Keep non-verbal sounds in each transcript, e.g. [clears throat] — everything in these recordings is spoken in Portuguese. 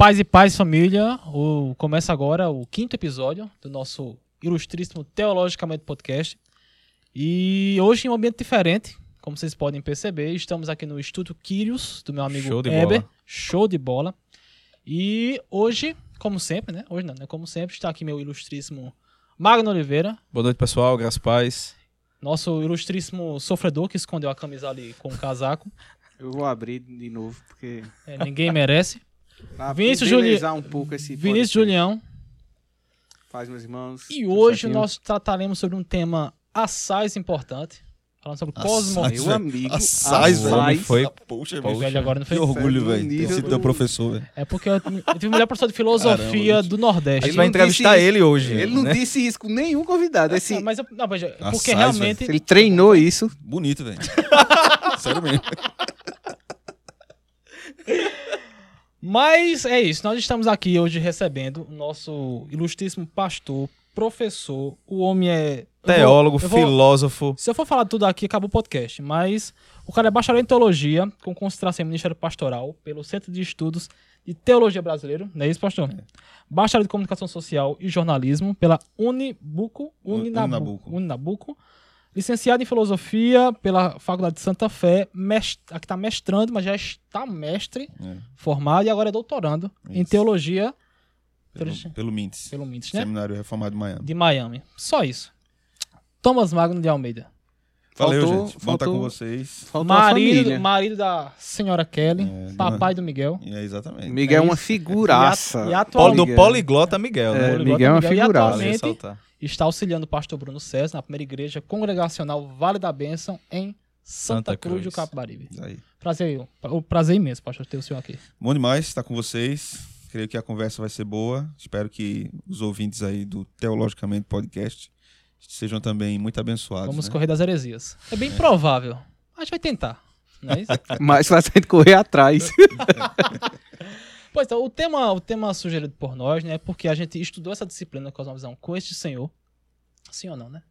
Paz e paz, família. O, começa agora o quinto episódio do nosso ilustríssimo Teologicamente Podcast. E hoje em um ambiente diferente, como vocês podem perceber, estamos aqui no estúdio Kyrios, do meu amigo Show de Eber. bola. Show de bola. E hoje, como sempre, né? Hoje não, né? Como sempre, está aqui meu ilustríssimo Magno Oliveira, Boa noite, pessoal. Graças a paz. nosso ilustríssimo sofredor que escondeu a camisa ali com o casaco. Eu vou abrir de novo, porque. É, ninguém merece. Pra Vinícius embelezar um pouco esse Vinícius podcast. Julião. Faz, meus irmãos. E hoje certinho? nós trataremos sobre um tema assaz importante. Falando sobre Assaz, cosmo. Meu amigo. Assaz, velho. assaz. Foi- Poxa, O bicho. velho agora não Que foi. orgulho, do velho. Ter sido teu professor, velho. É porque eu, eu tive um melhor professor de filosofia Caramba, do A Nordeste. gente vai não entrevistar isso. ele hoje. Ele não né? disse isso com nenhum convidado. Esse, Não, mas eu, não, veja, porque Assaz, realmente. se ele treinou isso. Bonito, velho. [laughs] Sério mesmo. [laughs] Mas é isso. Nós estamos aqui hoje recebendo o nosso ilustríssimo pastor, professor. O homem é. vou- Teólogo, vou- filósofo. Se eu for falar tudo aqui, acaba o podcast. Mas o cara é bacharel em teologia, com concentração em Ministério Pastoral, pelo Centro de Estudos de Teologia Brasileiro. Não é isso, pastor? Bacharel de Comunicação Social e Jornalismo pela Unibuco, Uninabuco. Uninabuco. Licenciado em Filosofia pela Faculdade de Santa Fé. Mest... Aqui está mestrando, mas já está mestre, É, formado e agora é doutorando em Isso. Teologia pelo, Pelo- pelo Mintes. pelo MINTS, né? Seminário Reformado de Miami. De Miami. Só isso. Thomas Magno de Almeida. Valeu, Faltou- gente. Bom estar faltou- com vocês. Marido, marido da senhora Kelly, É, papai do Miguel. É, exatamente. Miguel é É uma figuraça. E a- e atualmente- do poliglota Miguel, É, né? Poliglota Miguel é uma Miguel. E figuraça. Vale atualmente. Está auxiliando o pastor Bruno César na primeira igreja congregacional Vale da Bênção em Santa, Santa Cruz, do Cruz. Capibaribe. Isso aí. Prazer, o prazer imenso, pastor, ter o senhor aqui. Bom demais estar com vocês. Creio que a conversa vai ser boa. Espero que os ouvintes aí do Teologicamente Podcast sejam também muito abençoados. Vamos né? correr das heresias. É bem provável. A gente vai tentar. Não é isso? Mais fácil a gente correr atrás. [laughs] pois então, o tema, o tema sugerido por nós, né, é porque a gente estudou essa disciplina Cosmovisão com este senhor. Sim ou não, né?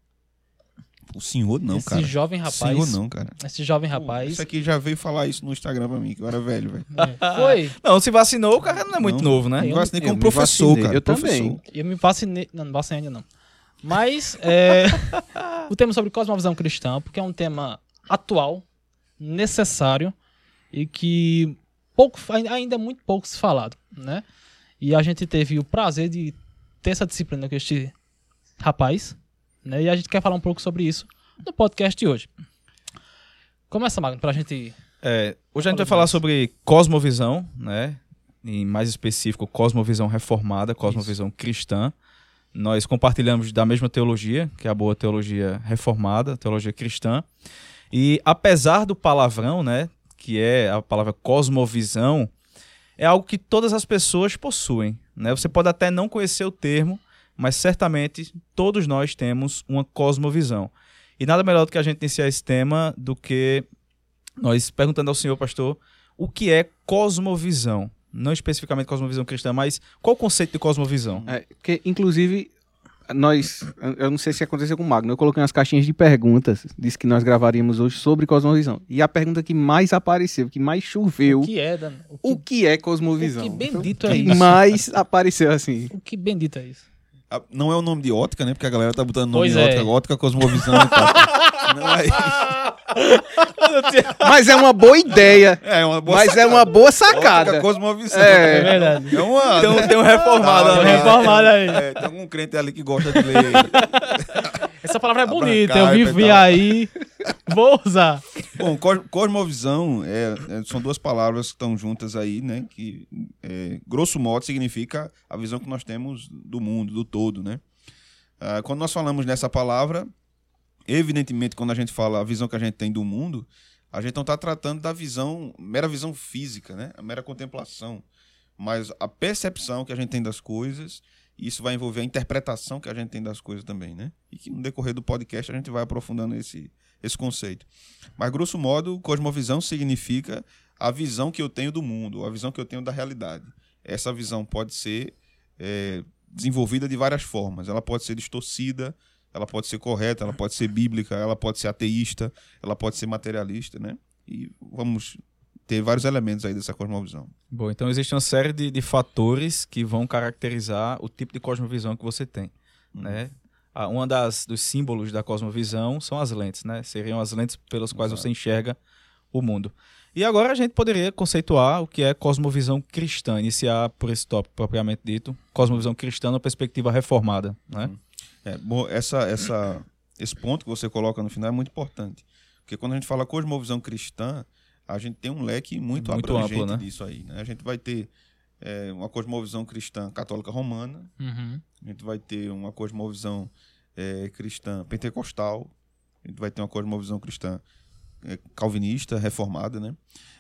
O senhor não, esse cara. jovem rapaz. Senhor não, cara. Esse jovem rapaz. Isso aqui já veio falar isso no Instagram pra mim, que eu era velho, velho. é, Foi. [laughs] Não, se vacinou, o cara não é muito Não. novo, né? Eu- eu como professor, vacinei, cara. eu professor. também. Eu me vacinei. Não, não vacinei ainda não. Mas é, [laughs] o tema sobre cosmovisão cristã, porque é um tema atual, necessário e que pouco, ainda é muito pouco se falado, né? E a gente teve o prazer de ter essa disciplina com este rapaz, né? E a gente quer falar um pouco sobre isso no podcast de hoje. Começa, Magno, pra gente. É, hoje a gente vai falar mais. sobre cosmovisão, né? Em mais específico, cosmovisão reformada, cosmovisão cristã. Nós compartilhamos da mesma teologia, que é a boa teologia reformada, teologia cristã. E apesar do palavrão, né, que é a palavra cosmovisão, é algo que todas as pessoas possuem, né? Você pode até não conhecer o termo, mas certamente todos nós temos uma cosmovisão. E nada melhor do que a gente iniciar esse tema do que nós perguntando ao senhor, pastor, o que é cosmovisão? Não especificamente cosmovisão cristã, mas qual o conceito de cosmovisão? É, porque, inclusive, nós. eu- não sei se aconteceu com o Magno. Eu coloquei umas caixinhas de perguntas. Disse que nós gravaríamos hoje sobre cosmovisão. E a pergunta que mais apareceu, que mais choveu. O que é, Dan? O que, O que é cosmovisão? O que bendito O é que isso? mais apareceu assim. o que bendito é isso? Ah, Não é o nome de ótica, né? Porque a galera tá botando nome Pois de é. ótica, ótica, cosmovisão e tal. [laughs] Não é isso. Mas é uma boa ideia. É uma boa mas é uma boa sacada. Ótica, cosmovisão. É. É verdade. É uma... Tem um, tem um reformado Tem ali. reformado aí. É, tem algum crente ali que gosta de ler. [laughs] Essa palavra é Abra bonita, eu e vivi aí. Vou usar. Bom, cos- cosmovisão é, é- são duas palavras que estão juntas aí, né? Que, é, grosso modo, significa a visão que nós temos do mundo, do todo, né? Ah, quando nós falamos nessa palavra, evidentemente, quando a gente fala a visão que a gente tem do mundo, a gente não está tratando da visão, mera visão física, né? A mera contemplação. Mas a percepção que a gente tem das coisas, e isso vai envolver a interpretação que a gente tem das coisas também, né? E que no decorrer do podcast a gente vai aprofundando esse, esse conceito. Mas, grosso modo, cosmovisão significa a visão que eu tenho do mundo, a visão que eu tenho da realidade. Essa visão pode ser é, desenvolvida de várias formas. Ela pode ser distorcida, ela pode ser correta, ela pode ser bíblica, ela pode ser ateísta, ela pode ser materialista, né? E vamos ter vários elementos aí dessa cosmovisão. Bom, então existe uma série de, de fatores que vão caracterizar o tipo de cosmovisão que você tem, né? Ah, uma das dos símbolos da cosmovisão são as lentes, né? Seriam as lentes pelas quais Exato. você enxerga o mundo. E agora a gente poderia conceituar o que é cosmovisão cristã, iniciar por esse tópico propriamente dito, cosmovisão cristã na perspectiva reformada, né? É, bom, essa, essa, esse ponto que você coloca no final é muito importante. Porque quando a gente fala cosmovisão cristã, a gente tem um leque muito, Muito abrangente amplo, né? disso aí. né? A gente vai ter é, uma cosmovisão cristã católica romana, Uhum. a gente vai ter uma cosmovisão é, cristã pentecostal, a gente vai ter uma cosmovisão cristã é, calvinista, reformada, né?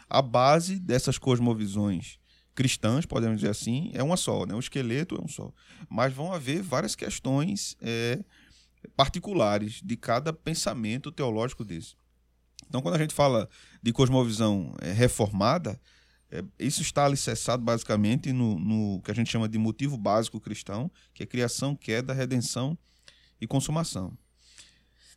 A base dessas cosmovisões cristãs, podemos dizer assim, é uma só, né? O esqueleto é um só. Mas vão haver várias questões é, particulares de cada pensamento teológico desse. Então, quando a gente fala de cosmovisão é, reformada, é, isso está alicerçado basicamente no, no que a gente chama de motivo básico cristão, que é criação, queda, redenção e consumação.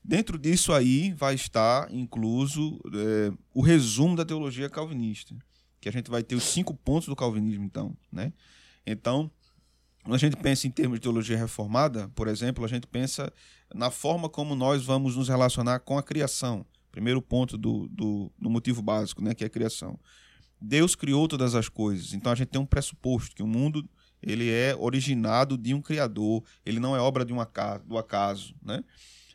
Dentro disso aí vai estar incluso é, o resumo da teologia calvinista, que a gente vai ter os cinco pontos do calvinismo, então, né? Então, quando a gente pensa em termos de teologia reformada, por exemplo, a gente pensa na forma como nós vamos nos relacionar com a criação. Primeiro ponto do, do, do motivo básico, né, que é a criação. Deus criou todas as coisas, então a gente tem um pressuposto que o mundo ele é originado de um criador, ele não é obra de um acaso, do acaso, né?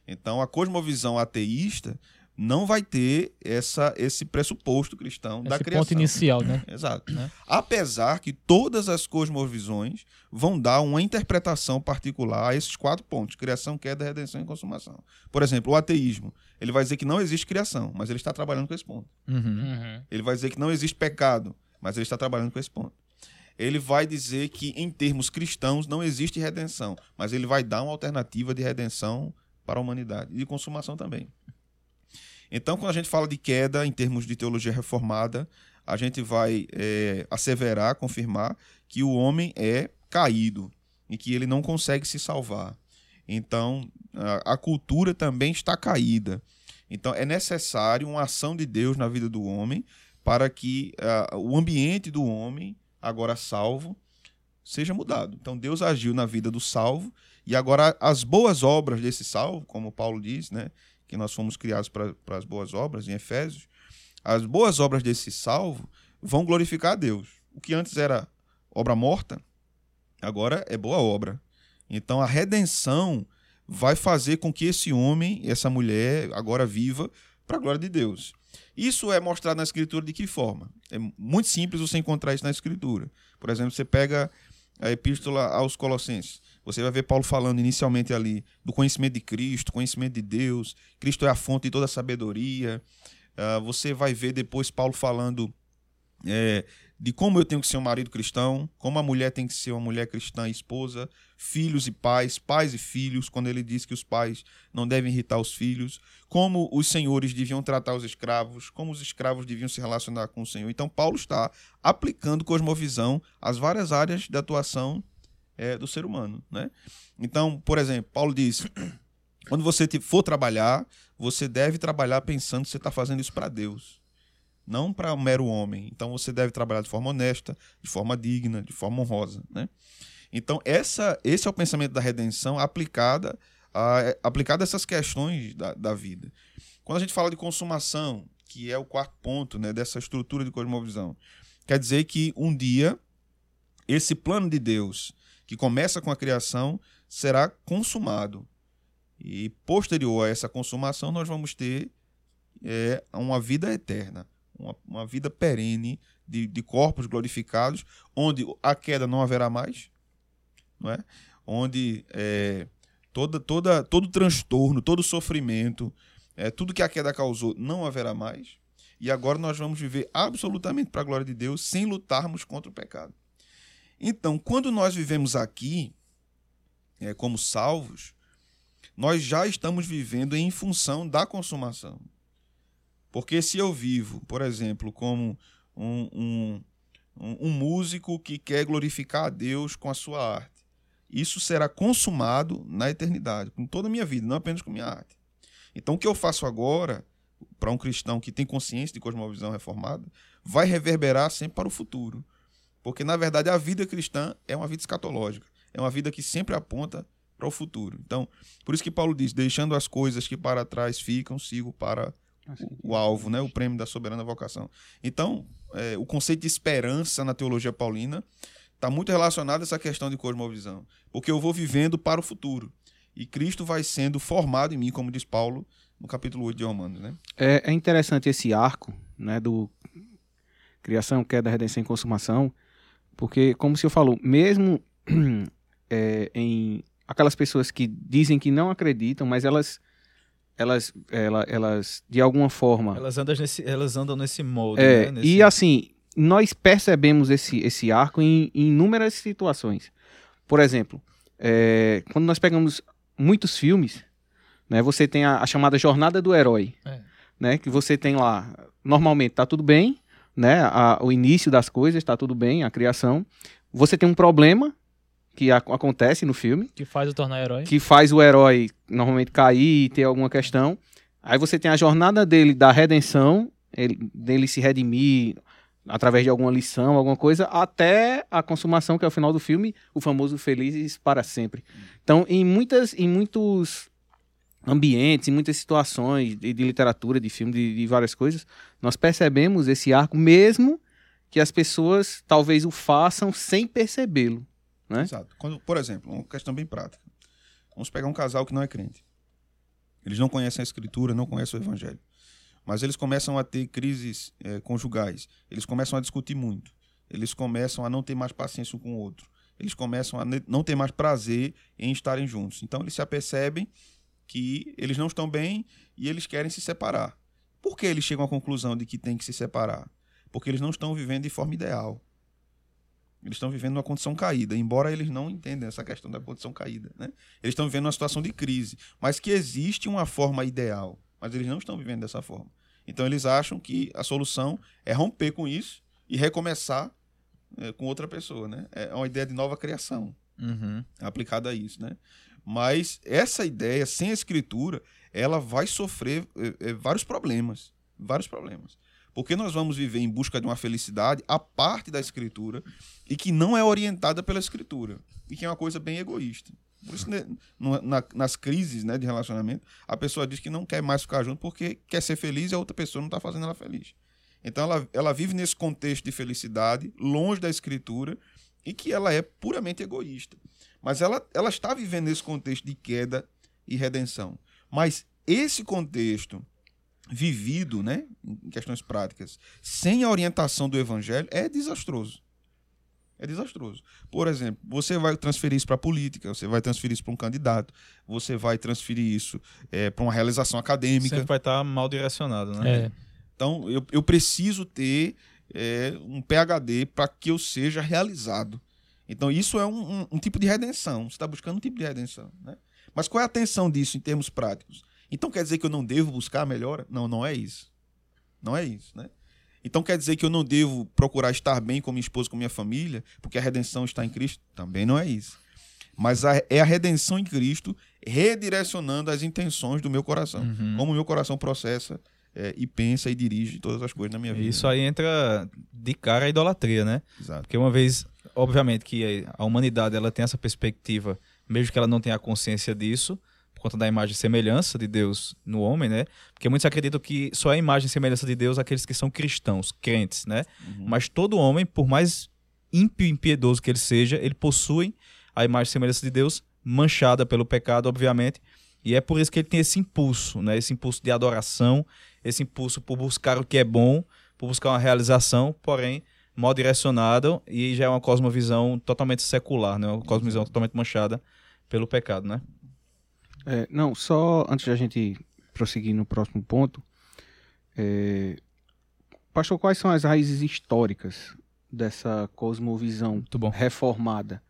Então a cosmovisão ateísta não vai ter essa, esse pressuposto cristão da Esse criação. ponto inicial, né? Exato. Né? Apesar que todas as cosmovisões vão dar uma interpretação particular a esses quatro pontos: criação, queda, redenção e consumação. Por exemplo, o ateísmo. Ele vai dizer que não existe criação, mas ele está trabalhando com esse ponto. Uhum. Uhum. Ele vai dizer que não existe pecado, mas ele está trabalhando com esse ponto. Ele vai dizer que, em termos cristãos, não existe redenção, mas ele vai dar uma alternativa de redenção para a humanidade e de consumação também. Então, quando a gente fala de queda em termos de teologia reformada, a gente vai é, asseverar, confirmar que o homem é caído e que ele não consegue se salvar. Então, a, a cultura também está caída. Então, é necessário uma ação de Deus na vida do homem para que ah, o ambiente do homem, agora salvo, seja mudado. Então, Deus agiu na vida do salvo e agora as boas obras desse salvo, como Paulo diz, né, que nós fomos criados para as boas obras, em Efésios, as boas obras desse salvo vão glorificar a Deus. O que antes era obra morta, agora é boa obra. Então a redenção vai fazer com que esse homem, essa mulher, agora viva para a glória de Deus. Isso é mostrado na Escritura de que forma? É muito simples você encontrar isso na Escritura. Por exemplo, você pega a Epístola aos Colossenses. Você vai ver Paulo falando inicialmente ali do conhecimento de Cristo, conhecimento de Deus. Cristo é a fonte de toda a sabedoria. Uh, você vai ver depois Paulo falando é, de como eu tenho que ser um marido cristão, como a mulher tem que ser uma mulher cristã esposa, filhos e pais, pais e filhos, quando ele diz que os pais não devem irritar os filhos, como os senhores deviam tratar os escravos, como os escravos deviam se relacionar com o Senhor. Então, Paulo está aplicando cosmovisão às várias áreas de atuação é, do ser humano. Né? Então, por exemplo, Paulo diz: [clears throat] quando você for trabalhar, você deve trabalhar pensando que você está fazendo isso para Deus não para um mero homem. Então você deve trabalhar de forma honesta, de forma digna, de forma honrosa. Né? Então essa, esse é o pensamento da redenção aplicada a, aplicado a essas questões da, da vida. Quando a gente fala de consumação, que é o quarto ponto né, dessa estrutura de cosmovisão, quer dizer que um dia esse plano de Deus, que começa com a criação, será consumado. E posterior a essa consumação, nós vamos ter é, uma vida eterna uma, uma vida perene de, de, corpos glorificados, onde a queda não haverá mais, não é? onde é, toda, toda, todo transtorno, todo sofrimento, é, tudo que a queda causou não haverá mais. E agora nós vamos viver absolutamente para a glória de Deus, sem lutarmos contra o pecado. Então, quando nós vivemos aqui, é, como salvos, nós já estamos vivendo em função da consumação. Porque se eu vivo, por exemplo, como um, um, um, músico que quer glorificar a Deus com a sua arte, isso será consumado na eternidade, com toda a minha vida, não apenas com minha arte. Então o que eu faço agora para um cristão que tem consciência de cosmovisão reformada, vai reverberar sempre para o futuro. Porque, na verdade, a vida cristã é uma vida escatológica. É uma vida que sempre aponta para o futuro. Então, por isso que Paulo diz: deixando as coisas que para trás ficam, sigo para o, o alvo, né? o prêmio da soberana vocação. Então, é, o conceito de esperança na teologia paulina está muito relacionado a essa questão de cosmovisão. Porque eu vou vivendo para o futuro. E Cristo vai sendo formado em mim, como diz Paulo no capítulo 8 de Romanos. Né? É, é interessante esse arco né, do criação, queda, redenção e consumação, porque, como o senhor falou, mesmo [clears throat] é, em aquelas pessoas que dizem que não acreditam, mas elas elas, elas, elas de alguma forma. Elas andam nesse, elas andam nesse molde. É, né? nesse... E assim, nós percebemos esse, esse arco em, em inúmeras situações. Por exemplo, é, quando nós pegamos muitos filmes, né, você tem a, a chamada jornada do herói. É. Né, que você tem lá, normalmente está tudo bem, né, a, o início das coisas está tudo bem, a criação. Você tem um problema, que a, acontece no filme. Que faz o tornar herói. Que faz o herói normalmente cair e ter alguma questão. Aí você tem a jornada dele da redenção, ele, dele se redimir através de alguma lição, alguma coisa, até a consumação, que é o final do filme, o famoso Felizes para Sempre. Então, em, muitas, em muitos ambientes, em muitas situações de, de literatura, de filme, de, de várias coisas, nós percebemos esse arco, mesmo que as pessoas talvez o façam sem percebê-lo. Né? Exato. Quando, por exemplo, uma questão bem prática. Vamos pegar um casal que não é crente. Eles não conhecem a escritura, não conhecem o evangelho. Mas eles começam a ter crises é, conjugais. Eles começam a discutir muito. Eles começam a não ter mais paciência um com o outro. Eles começam a não ter mais prazer em estarem juntos. Então eles se apercebem que eles não estão bem e eles querem se separar. Por que eles chegam à conclusão de que tem que se separar? Porque eles não estão vivendo de forma ideal. Eles estão vivendo uma condição caída, embora eles não entendam essa questão da condição caída. Né? Eles estão vivendo uma situação de crise, mas que existe uma forma ideal, mas eles não estão vivendo dessa forma. Então eles acham que a solução é romper com isso e recomeçar é, com outra pessoa. Né? É uma ideia de nova criação uhum. aplicada a isso. Né? Mas essa ideia, sem a escritura, ela vai sofrer é, é vários problemas. Vários problemas. Porque nós vamos viver em busca de uma felicidade a parte da escritura e que não é orientada pela escritura. E que é uma coisa bem egoísta. Por isso, né, na, nas crises né, de relacionamento, a pessoa diz que não quer mais ficar junto porque quer ser feliz e a outra pessoa não está fazendo ela feliz. Então ela, ela vive nesse contexto de felicidade, longe da escritura, e que ela é puramente egoísta. Mas ela, ela está vivendo nesse contexto de queda e redenção. Mas esse contexto vivido, né, em questões práticas, sem a orientação do evangelho, é desastroso. É desastroso. Por exemplo, você vai transferir isso para a política, você vai transferir isso para um candidato, você vai transferir isso é, para uma realização acadêmica. Sempre vai estar tá mal direcionado, né? É. Então, eu, eu preciso ter é, um PhD para que eu seja realizado. Então, isso é um, um, um tipo de redenção. Você está buscando um tipo de redenção. Né? Mas qual é a atenção disso em termos práticos? Então quer dizer que eu não devo buscar a melhora? Não, não é isso. Não é isso, né? Então quer dizer que eu não devo procurar estar bem com minha esposa, com minha família, porque a redenção está em Cristo? Também não é isso. Mas a, é a redenção em Cristo redirecionando as intenções do meu coração. Uhum. Como o meu coração processa é, e pensa e dirige todas as coisas na minha vida. Isso aí entra de cara a idolatria, né? Exato. Porque uma vez, obviamente, que a humanidade ela tem essa perspectiva, mesmo que ela não tenha consciência disso, por conta da imagem e semelhança de Deus no homem, né? Porque muitos acreditam que só é imagem e semelhança de Deus aqueles que são cristãos, crentes, né? Uhum. Mas todo homem, por mais ímpio e impiedoso que ele seja, ele possui a imagem e semelhança de Deus manchada pelo pecado, obviamente. E é por isso que ele tem esse impulso, né? Esse impulso de adoração, esse impulso por buscar o que é bom, por buscar uma realização, porém mal direcionado e já é uma cosmovisão totalmente secular, né? Uma cosmovisão totalmente manchada pelo pecado, né? É, não, só antes de a gente prosseguir no próximo ponto, é, pastor, quais são as raízes históricas dessa cosmovisão reformada?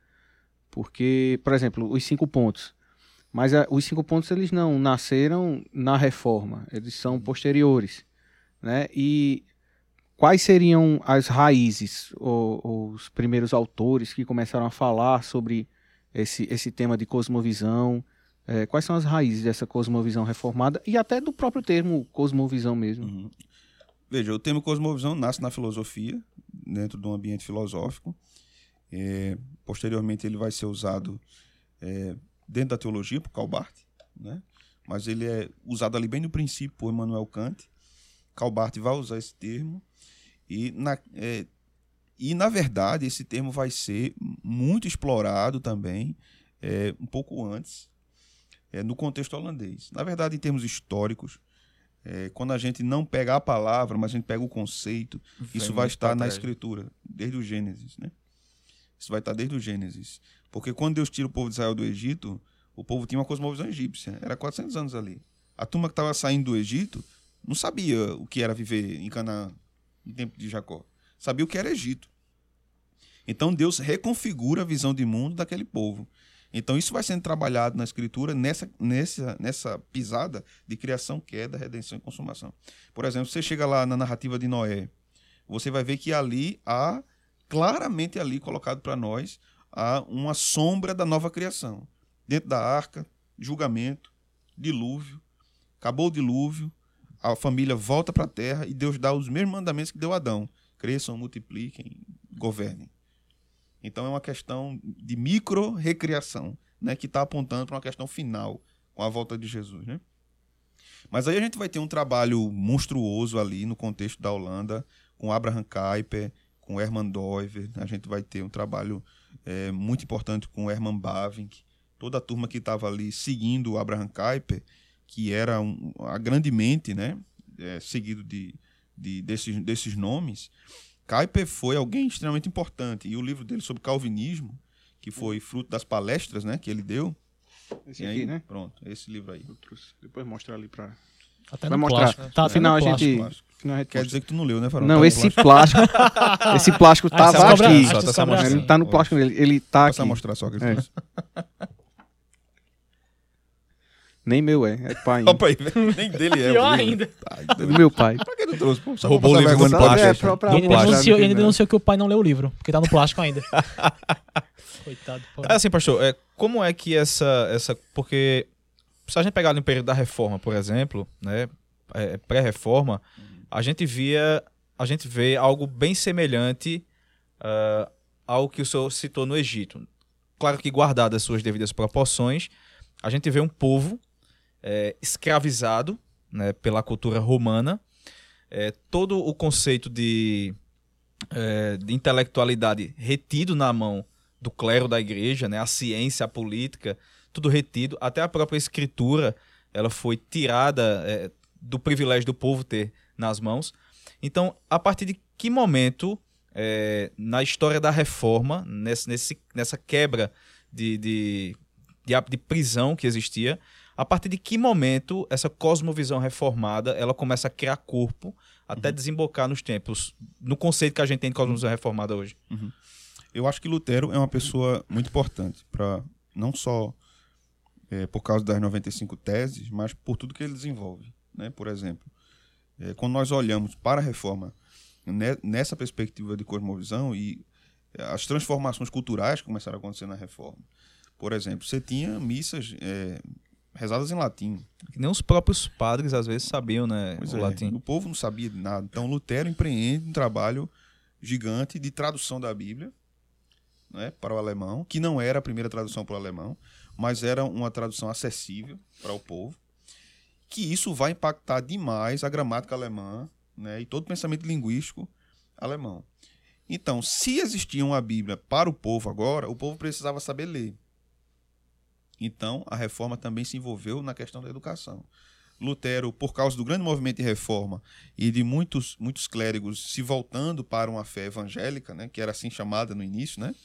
Porque, por exemplo, os cinco pontos. Mas a, os cinco pontos eles não nasceram na reforma, eles são posteriores, né? E quais seriam as raízes ou, ou os primeiros autores que começaram a falar sobre esse, esse tema de cosmovisão? É, quais são as raízes dessa cosmovisão reformada e até do próprio termo cosmovisão mesmo? Uhum. Veja, o termo cosmovisão nasce na filosofia, dentro de um ambiente filosófico. É, posteriormente, ele vai ser usado é, dentro da teologia por Karl Barth, né? mas ele é usado ali bem no princípio por Emmanuel Kant. Karl Barth vai usar esse termo e na, é, e, na verdade, esse termo vai ser muito explorado também é, um pouco antes, é, no contexto holandês. Na verdade, em termos históricos, é, quando a gente não pega a palavra, mas a gente pega o conceito, Vem isso vai estar na escritura, desde o Gênesis. Né? Isso vai estar desde o Gênesis. Porque quando Deus tira o povo de Israel do Egito, o povo tinha uma cosmovisão egípcia. Era 400 anos ali. A turma que estava saindo do Egito não sabia o que era viver em Canaã, no tempo de Jacó. Sabia o que era Egito. Então Deus reconfigura a visão de mundo daquele povo. Então isso vai sendo trabalhado na escritura nessa, nessa, nessa pisada de criação, queda, redenção e consumação. Por exemplo, você chega lá na narrativa de Noé, você vai ver que ali há, claramente ali colocado para nós, há uma sombra da nova criação. Dentro da arca, julgamento, dilúvio, acabou o dilúvio, a família volta para a terra e Deus dá os mesmos mandamentos que deu a Adão. Cresçam, multipliquem, governem. Então é uma questão de micro recriação, né, que está apontando para uma questão final com a volta de Jesus, né? Mas aí a gente vai ter um trabalho monstruoso ali no contexto da Holanda, com Abraham Kuyper, com Herman Doiver, a gente vai ter um trabalho é, muito importante com Herman Bavinck, toda a turma que estava ali seguindo o Abraham Kuyper, que era um, a grande mente, né, é, seguido de, de, desses, desses nomes, Kuyper foi alguém extremamente importante. E o livro dele sobre calvinismo, que foi fruto das palestras né, que ele deu. Esse e aqui, aí, né? Pronto, esse livro aí. Eu trouxe. Depois mostra ali pra. Até Vai no mostrar. plástico. Tá no até final no a gente. plástico. no gente Quer dizer que tu não leu, né, Farol? Não, Tá no esse plástico. plástico. [laughs] esse plástico Ah, tava cobra- aqui. acho que Só tá sobra assim. Ele tá no plástico dele. Ele tá Posso aqui. mostrar só que É. Nem meu é. É pai. Opa aí, nem dele é. [laughs] Pior ainda. Tá, Do meu pai. Pra que tu trouxe? Pô, só Roubou o livro vergonha. plástico. É, ele denunciou, no ele denunciou que o pai não leu o livro, porque tá no plástico ainda. [laughs] Coitado. pô. É assim, pastor, é, como é que essa, essa. Porque se a gente pegar no período da reforma, por exemplo, né? é, pré-reforma, a gente via. A gente vê algo bem semelhante ah, ao que o senhor citou no Egito. Claro que guardadas as suas devidas proporções, a gente vê um povo é, escravizado né, pela cultura romana. É, todo o conceito de, é, de intelectualidade retido na mão do clero da igreja, né, a ciência, a política, tudo retido, até a própria escritura, ela foi tirada é, do privilégio do povo ter nas mãos. Então, a partir de que momento, é, na história da reforma, nesse, nesse- nessa quebra de, de, de, de prisão que existia, a partir de que momento essa cosmovisão reformada ela começa a criar corpo até desembocar nos tempos, no conceito que a gente tem de cosmovisão reformada hoje? Eu acho que Lutero é uma pessoa muito importante para não só é, por causa das 95 teses, mas por tudo que ele desenvolve. Né? Por exemplo, é, quando nós olhamos para a reforma ne- nessa perspectiva de cosmovisão e é, as transformações culturais que começaram a acontecer na reforma. Por exemplo, você tinha missas é, rezadas em latim. Nem os próprios padres às vezes sabiam, né, Pois o é, latim. o povo não sabia de nada. Então Lutero empreende um trabalho gigante de tradução da Bíblia né, para o alemão, que não era a primeira tradução para o alemão, mas era uma tradução acessível para o povo, que isso vai impactar demais a gramática alemã né, e todo o pensamento linguístico alemão. Então, se existia uma Bíblia para o povo agora, o povo precisava saber ler. Então, a reforma também se envolveu na questão da educação. Lutero, por causa do grande movimento de reforma e de muitos, muitos clérigos se voltando para uma fé evangélica, né, que era assim chamada no início, né?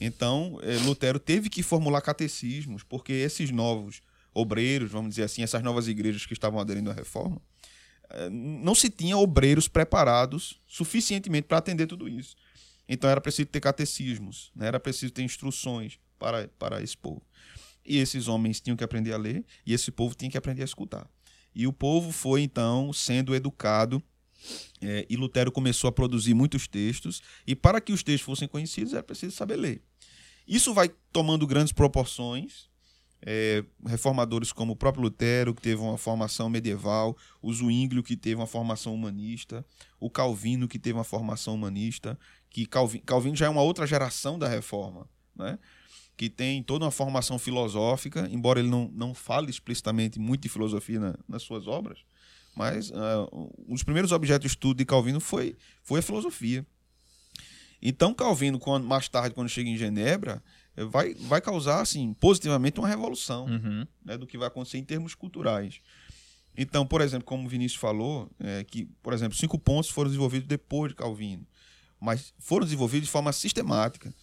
Então, eh, Lutero teve que formular catecismos, porque esses novos obreiros, vamos dizer assim, essas novas igrejas que estavam aderindo à reforma, eh, não se tinha obreiros preparados suficientemente para atender tudo isso. Então era preciso ter catecismos, né? era preciso ter instruções para, para esse povo. E esses homens tinham que aprender a ler e esse povo tinha que aprender a escutar. E o povo foi então sendo educado é, e Lutero começou a produzir muitos textos e para que os textos fossem conhecidos era preciso saber ler. Isso vai tomando grandes proporções é, reformadores como o próprio Lutero, que teve uma formação medieval, o Zwinglio, que teve uma formação humanista, o Calvino, que teve uma formação humanista, que Calvin, Calvino já é uma outra geração da reforma, né? que tem toda uma formação filosófica, embora ele não, não fale explicitamente muito de filosofia na, nas suas obras, mas uh, um dos primeiros objetos de estudo de Calvino foi, foi a filosofia. Então, Calvino, quando, mais tarde, quando chega em Genebra, vai, vai causar assim, positivamente uma revolução Uhum. né, do que vai acontecer em termos culturais. Então, por exemplo, como o Vinícius falou, é, que, por exemplo, cinco pontos foram desenvolvidos depois de Calvino, mas foram desenvolvidos de forma sistemática.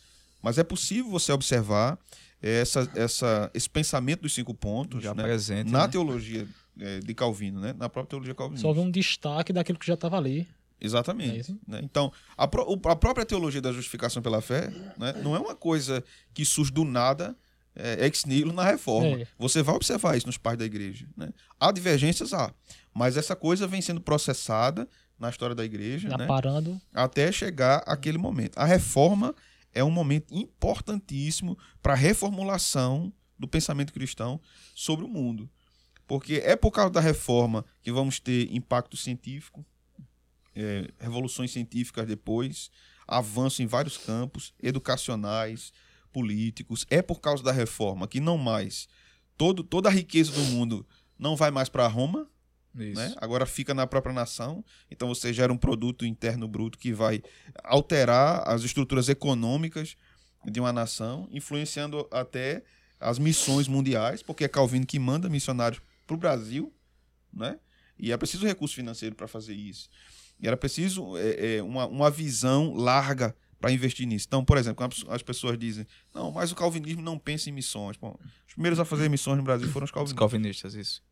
Mas é possível você observar essa, essa, esse pensamento dos cinco pontos né, presente. na né? teologia é, de Calvino, né, na própria teologia calvinista. Só houve um destaque daquilo que já estava ali. É Exatamente. isso? né? Então, a, pró- o- a própria teologia da justificação pela fé né, não é uma coisa que surge do nada, é, ex nihilo na reforma. É. Você vai observar isso nos pais da igreja. Né? Há divergências, há. Mas essa coisa vem sendo processada na história da igreja né, Aparando. até chegar aquele momento. A reforma é um momento importantíssimo para a reformulação do pensamento cristão sobre o mundo. Porque é por causa da reforma que vamos ter impacto científico, é, revoluções científicas depois, avanço em vários campos, educacionais, políticos. É por causa da reforma que não mais todo, toda a riqueza do mundo não vai mais para Roma, né? Agora fica na própria nação. Então você gera um produto interno bruto que vai alterar as estruturas econômicas de uma nação, influenciando até as missões mundiais, porque é Calvino que manda missionários para o Brasil, né? E é preciso recurso financeiro para fazer isso. E era preciso é, é, uma, uma visão larga para investir nisso. Então, por exemplo, quando as- as pessoas dizem, não, mas o calvinismo não pensa em missões. Bom, os primeiros a fazer missões no Brasil foram os Os calvinistas. calvinistas, isso.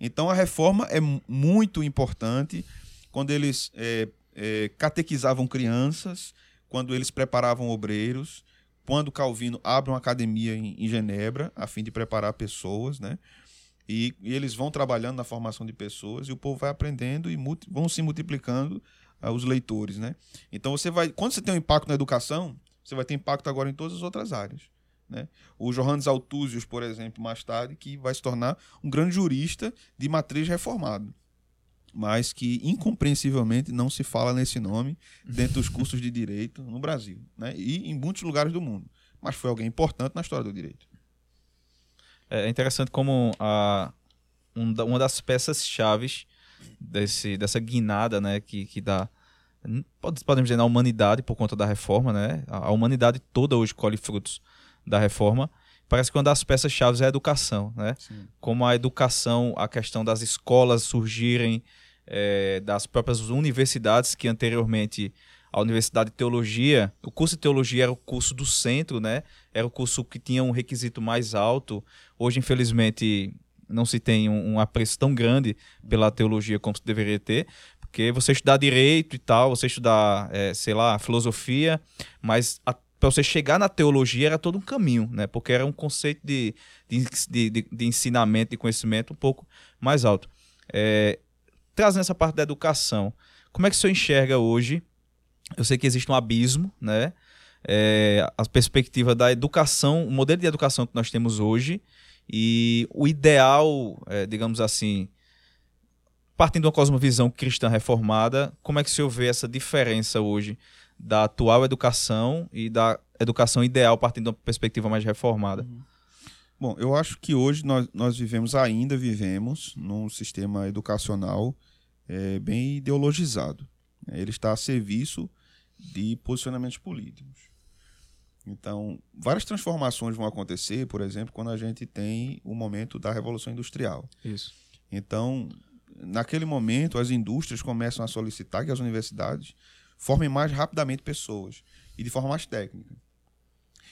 Então a reforma é mu- muito importante quando eles é, é, catequizavam crianças, quando eles preparavam obreiros, quando Calvino abre uma academia em, em Genebra a fim de preparar pessoas, né? E, e eles vão trabalhando na formação de pessoas e o povo vai aprendendo e vão se multiplicando ah, os leitores, né? Então você vai, quando você tem um impacto na educação, você vai ter impacto agora em todas as outras áreas. Né? O Johannes Altúzios, por exemplo, mais tarde, que vai se tornar um grande jurista de matriz reformado, mas que incompreensivelmente não se fala nesse nome dentro dos cursos de direito no Brasil né? e em muitos lugares do mundo. Mas foi alguém importante na história do direito. É interessante como a, um uma das peças chaves desse, dessa guinada, né, que, que dá, pode- podemos dizer, na humanidade por conta da reforma, né, a, humanidade toda hoje colhe frutos da reforma, parece que uma das peças chaves é a educação, né, como a educação, a questão das escolas surgirem, é, das próprias universidades que anteriormente a Universidade de Teologia, o curso de Teologia era o curso do centro, né? Era o curso que tinha um requisito mais alto. Hoje, infelizmente, não se tem um, um apreço tão grande pela teologia como se deveria ter, porque você estudar direito e tal, você estudar, é, sei lá, filosofia, mas para você chegar na teologia era todo um caminho, né? Porque era um conceito de, de, de, de- ensinamento, de conhecimento um pouco mais alto. É, trazendo essa parte da educação, como é que o senhor enxerga hoje? Eu sei que existe um abismo, né? É, a perspectiva da educação, o modelo de educação que nós temos hoje e o ideal, é, digamos assim, partindo de uma cosmovisão cristã reformada, como é que o senhor vê essa diferença hoje da atual educação e da educação ideal partindo de uma perspectiva mais reformada? Bom, eu acho que hoje nós, nós vivemos, ainda vivemos, num sistema educacional é, bem ideologizado. Ele está a serviço de posicionamentos políticos. Então, várias transformações vão acontecer, por exemplo, quando a gente tem o momento da Revolução Industrial. Isso. Então, naquele momento, as indústrias começam a solicitar que as universidades formem mais rapidamente pessoas e de forma mais técnica.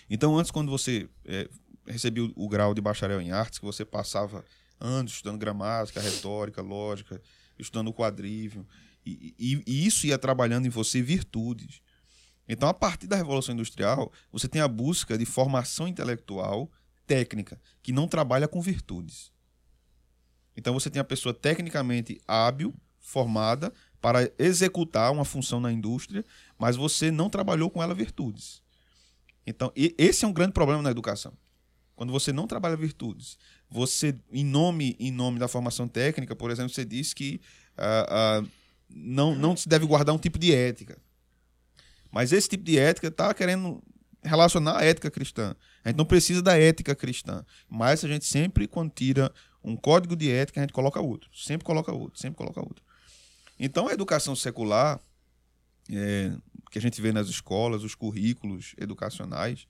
Então, antes, quando você eh, recebia o, o grau de bacharel em artes, que você passava anos estudando gramática, retórica, lógica, estudando o quadrívio, e, e- e isso ia trabalhando em você virtudes. Então, a partir da Revolução Industrial, você tem a busca de formação intelectual técnica, que não trabalha com virtudes. Então você tem a pessoa tecnicamente hábil, formada, para executar uma função na indústria, mas você não trabalhou com ela virtudes. Então, esse é um grande problema na educação. quando você não trabalha virtudes, você, em nome, em nome da formação técnica, por exemplo, você diz que ah, ah, não, não se deve guardar um tipo de ética. Mas esse tipo de ética está querendo relacionar a ética cristã. A gente não precisa da ética cristã. Mas a gente sempre, quando tira um código de ética, a gente coloca outro. Sempre coloca outro, sempre coloca outro. Então a educação secular, é, que a gente vê nas escolas, os currículos educacionais,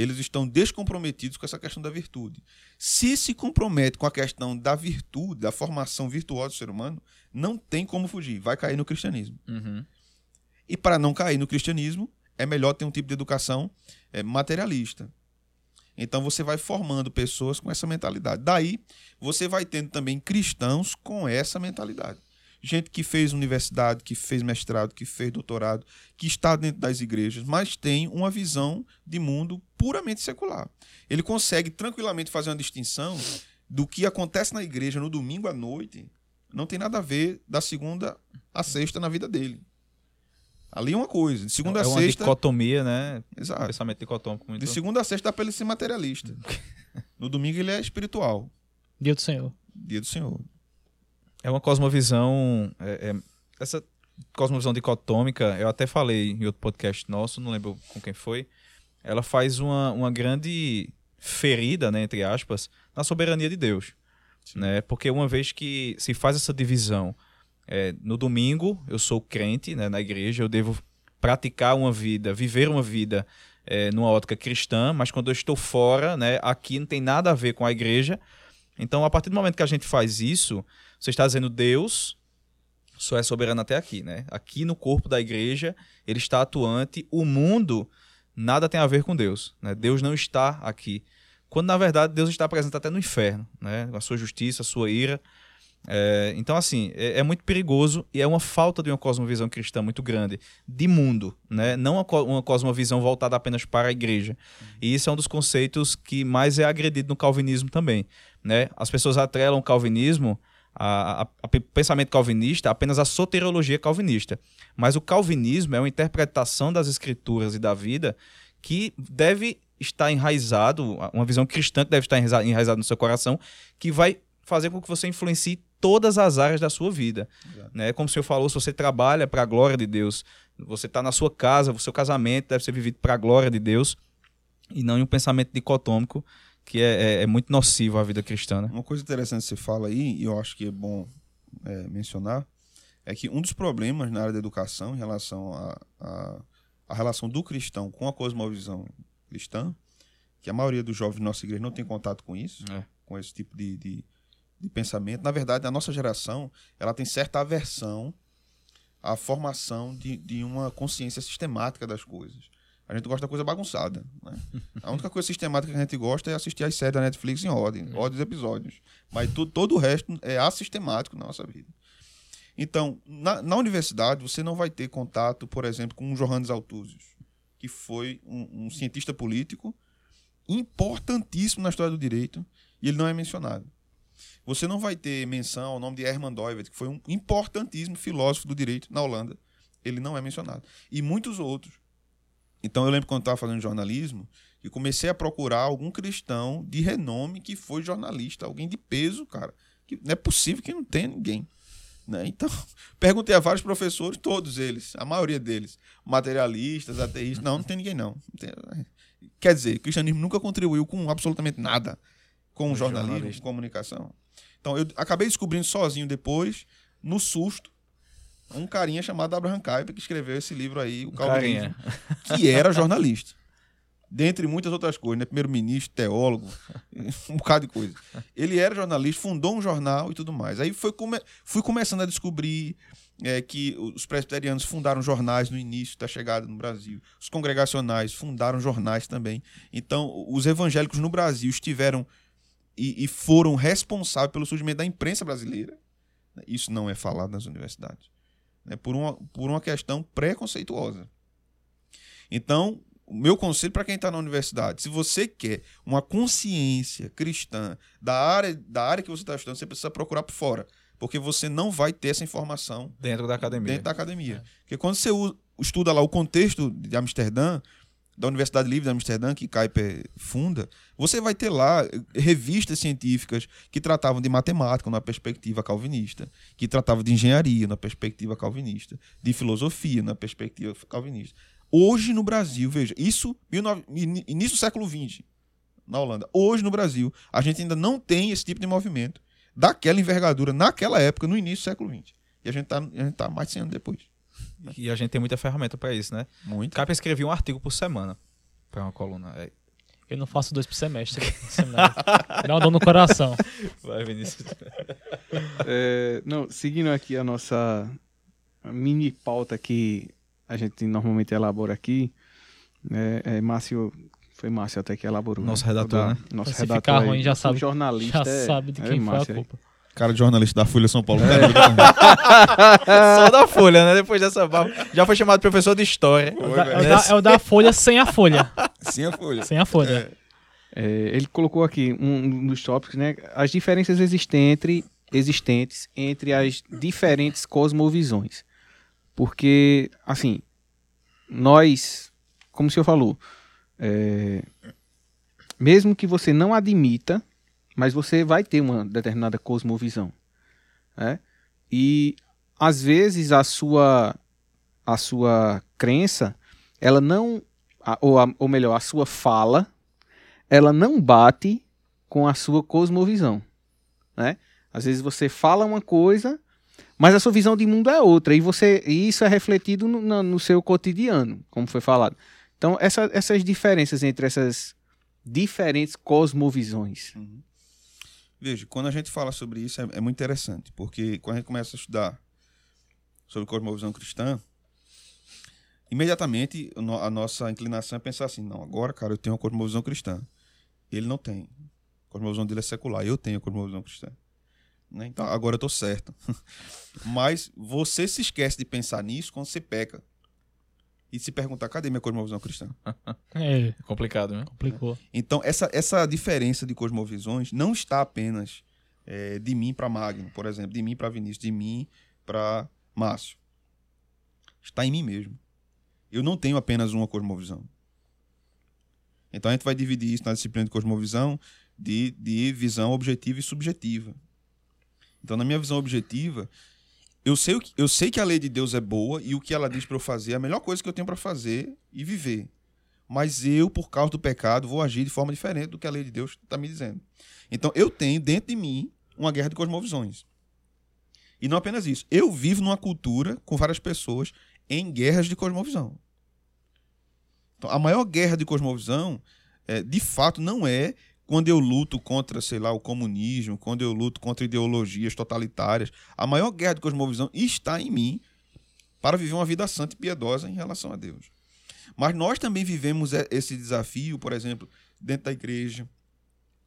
eles estão descomprometidos com essa questão da virtude. Se se compromete com a questão da virtude, da formação virtuosa do ser humano, não tem como fugir, vai cair no cristianismo. Uhum. E para não cair no cristianismo, é melhor ter um tipo de educação é, materialista. Então você vai formando pessoas com essa mentalidade. Daí você vai tendo também cristãos com essa mentalidade. Gente que fez universidade, que fez mestrado, que fez doutorado, que está dentro das igrejas, mas tem uma visão de mundo puramente secular. Ele consegue tranquilamente fazer uma distinção do que acontece na igreja no domingo à noite, não tem nada a ver da segunda a sexta na vida dele. Ali é uma coisa. De segunda é a uma sexta. dicotomia, né? Exato. Pensamento dicotômico muito. De segunda a sexta dá pra ele ser materialista. [laughs] No domingo ele é espiritual. Dia do Senhor. Dia do Senhor. É uma cosmovisão. é- é- essa cosmovisão dicotômica, eu até falei em outro podcast nosso, não lembro com quem foi. Ela faz uma, uma grande ferida, né, entre aspas, na soberania de Deus. Né? Porque uma vez que se faz essa divisão, é, no domingo eu sou crente né, na igreja, eu devo praticar uma vida, viver uma vida é, numa ótica cristã, mas quando eu estou fora, né, aqui não tem nada a ver com a igreja. Então, a partir do momento que a gente faz isso, você está dizendo Deus só é soberano até aqui, né? Aqui no corpo da igreja, ele está atuante, o mundo nada tem a ver com Deus, né? Deus não está aqui. Quando na verdade Deus está presente até no inferno, né? A sua justiça, a sua ira. É, então, assim, é, é muito perigoso e é uma falta de uma cosmovisão cristã muito grande, de mundo, né? Não uma, uma cosmovisão voltada apenas para a igreja. E isso é um dos conceitos que mais é agredido no calvinismo também, né? As pessoas atrelam o calvinismo pe- pensamento calvinista apenas a soteriologia calvinista. Mas o calvinismo é uma interpretação das escrituras e da vida que deve estar enraizado, uma visão cristã que deve estar enraiza- enraizada no seu coração, que vai fazer com que você influencie todas as áreas da sua vida. Exato. Né? Como o senhor falou, se você trabalha para a glória de Deus, você está na sua casa, o seu casamento deve ser vivido para a glória de Deus e não em um pensamento dicotômico que é, é- é muito nocivo à vida cristã. Né? Uma coisa interessante que você fala aí, e eu acho que é bom é, mencionar, é que um dos problemas na área da educação em relação à a, a, relação do cristão com a cosmovisão cristã, que a maioria dos jovens da nossa igreja não tem contato com isso, É. com esse tipo de, de, de pensamento. Na verdade, a nossa geração ela tem certa aversão à formação de, de uma consciência sistemática das coisas. A gente gosta da coisa bagunçada. Né? A única coisa sistemática que a gente gosta é assistir as séries da Netflix em ordem, ordem dos episódios. Mas tu- todo o resto é assistemático na nossa vida. Então, na, na universidade, você não vai ter contato, por exemplo, com o Johannes Altúzios, que foi um, um cientista político importantíssimo na história do direito, e ele não é mencionado. Você não vai ter menção ao nome de Herman Doivet, que foi um importantíssimo filósofo do direito na Holanda. Ele não é mencionado. E muitos outros. Então eu lembro quando estava fazendo jornalismo, que comecei a procurar algum cristão de renome que foi jornalista, alguém de peso, cara. Que não é possível que não tenha ninguém. Né? Então, [laughs] perguntei a vários professores, todos eles, a maioria deles, materialistas, ateístas. Não, não tem ninguém, não. Quer dizer, o cristianismo nunca contribuiu com absolutamente nada com o jornalismo, com comunicação. Então, eu acabei descobrindo sozinho depois, no susto, um carinha chamado Abraham Kuyper, que escreveu esse livro aí, o Calvinismo, que era jornalista. Dentre muitas outras coisas, né? Primeiro-ministro, teólogo, um bocado de coisa. Ele era jornalista, fundou um jornal e tudo mais. Aí foi come- fui começando a descobrir é, que os presbiterianos fundaram jornais no início da chegada no Brasil. Os congregacionais fundaram jornais também. Então, os evangélicos no Brasil estiveram e, e foram responsáveis pelo surgimento da imprensa brasileira. Isso não é falado nas universidades. Né? Por, uma, por uma questão preconceituosa. Então, o meu conselho para quem está na universidade, se você quer uma consciência cristã da área, da área que você está estudando, você precisa procurar por fora. Porque você não vai ter essa informação Dentro da academia. dentro da academia. Porque quando você estuda lá o contexto de Amsterdã, da Universidade Livre de Amsterdã, que Kuiper funda, você vai ter lá revistas científicas que tratavam de matemática na perspectiva calvinista, que tratavam de engenharia na perspectiva calvinista, de filosofia na perspectiva calvinista. Hoje no Brasil, veja, isso 19, início do século XX, na Holanda. Hoje no Brasil, a gente ainda não tem esse tipo de movimento daquela envergadura naquela época, no início do século XX. E a gente está tá mais de 100 anos depois. E a gente tem muita ferramenta para isso, né? Muito. Capa escrevia um artigo por semana para uma coluna. É. Eu não faço dois por semestre. [laughs] Dá uma dor no coração. Vai, Vinícius. É, não, seguindo aqui a nossa mini pauta que a gente normalmente elabora aqui, é, é Márcio, foi Márcio até que elaborou. Nosso né? redator, Da- né? Nosso Se redator ficar aí, ruim, já sabe- jornalista Já é- sabe de é quem foi a Márcio aí. culpa. Cara de jornalista da Folha São Paulo. Só da Folha, né? Depois dessa barba. Já foi chamado professor de história. É o da- é o da- é o da folha sem a folha. Sim, a Folha. Sem a folha. É, ele colocou aqui um dos tópicos, né? As diferenças existentes, existentes entre as diferentes cosmovisões. Porque, assim, nós, como o senhor falou, é, mesmo que você não admita, mas você vai ter uma determinada cosmovisão. Né? E, às vezes, a sua, a sua crença, ela não, ou, ou melhor, a sua fala, ela não bate com a sua cosmovisão, né? Às vezes você fala uma coisa, mas a sua visão de mundo é outra e você e isso é refletido no, na- no seu cotidiano, como foi falado. Então essa- essas diferenças entre essas diferentes cosmovisões, Veja, quando a gente fala sobre isso é, é muito interessante, porque quando a gente começa a estudar sobre cosmovisão cristã, imediatamente a nossa inclinação é pensar assim: não, agora, cara, eu tenho uma cosmovisão cristã. Ele não tem. A cosmovisão dele é secular. Eu tenho a cosmovisão cristã. Né? Então, agora eu tô certo. [laughs] Mas você se esquece de pensar nisso quando você peca. E se perguntar: cadê minha cosmovisão cristã? [laughs] É, É complicado, né? complicou. Então, essa, essa diferença de cosmovisões não está apenas eh, de mim para Magno, por exemplo, de mim para Vinícius, de mim para Márcio. Está em mim mesmo. Eu não tenho apenas uma cosmovisão. Então, a gente vai dividir isso na disciplina de cosmovisão de, de visão objetiva e subjetiva. Então, na minha visão objetiva, eu sei, o que, eu sei que a lei de Deus é boa e o que ela diz para eu fazer é a melhor coisa que eu tenho para fazer e viver mas eu, por causa do pecado, vou agir de forma diferente do que a lei de Deus está me dizendo. Então, eu tenho dentro de mim uma guerra de cosmovisões. E não apenas isso. Eu vivo numa cultura com várias pessoas em guerras de cosmovisão. Então, a maior guerra de cosmovisão, é, de fato, não é quando eu luto contra, sei lá, o comunismo, quando eu luto contra ideologias totalitárias. A maior guerra de cosmovisão está em mim para viver uma vida santa e piedosa em relação a Deus. Mas nós também vivemos e- esse desafio, por exemplo, dentro da igreja,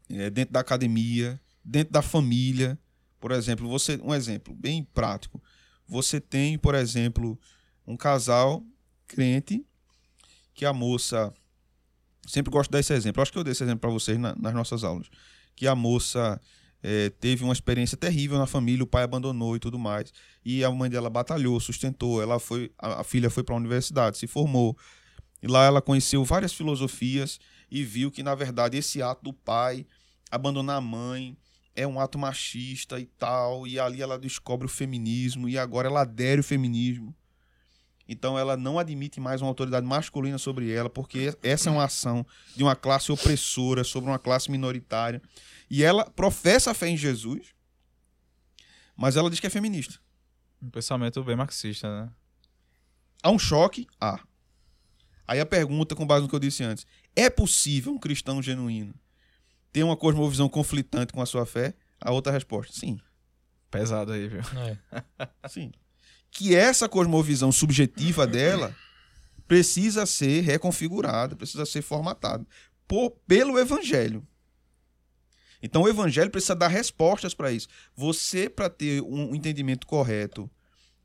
eh, dentro da academia, dentro da família. Por exemplo, você, um exemplo bem prático. Você tem, por exemplo, um casal crente que a moça sempre gosto de dar esse exemplo. Acho que eu dei esse exemplo para vocês na- nas nossas aulas. Que a moça eh, teve uma experiência terrível na família, o pai abandonou e tudo mais. E a mãe dela batalhou, sustentou. Ela foi, a, a filha foi para a universidade, se formou. E lá ela conheceu várias filosofias e viu que, na verdade, esse ato do pai abandonar a mãe é um ato machista e tal. E ali ela descobre o feminismo e agora ela adere ao feminismo. Então ela não admite mais uma autoridade masculina sobre ela, porque essa é uma ação de uma classe opressora sobre uma classe minoritária. E ela professa a fé em Jesus, mas ela diz que é feminista. Um pensamento bem marxista, né? Há um choque? Há. Aí a pergunta, com base no que eu disse antes: é possível um cristão genuíno ter uma cosmovisão conflitante com a sua fé? A outra resposta: sim. Pesado aí, viu? É. [laughs] Sim. Que essa cosmovisão subjetiva dela precisa ser reconfigurada, precisa ser formatada por, pelo evangelho. Então o evangelho precisa dar respostas para isso. Você, para ter um entendimento correto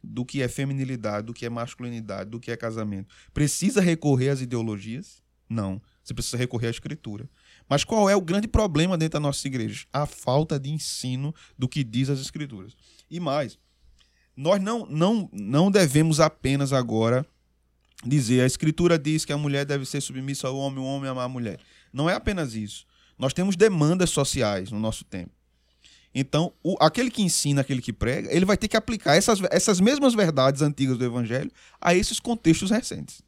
do que é feminilidade, do que é masculinidade, do que é casamento, precisa recorrer às ideologias? Não. Você precisa recorrer à escritura. Mas qual é o grande problema dentro das nossas igrejas? A falta de ensino do que diz as escrituras. E mais, nós não, não, não devemos apenas agora dizer a escritura diz que a mulher deve ser submissa ao homem, o homem amar a mulher. Não é apenas isso. Nós temos demandas sociais no nosso tempo. Então, o, aquele que ensina, aquele que prega, ele vai ter que aplicar essas, essas mesmas verdades antigas do evangelho a esses contextos recentes.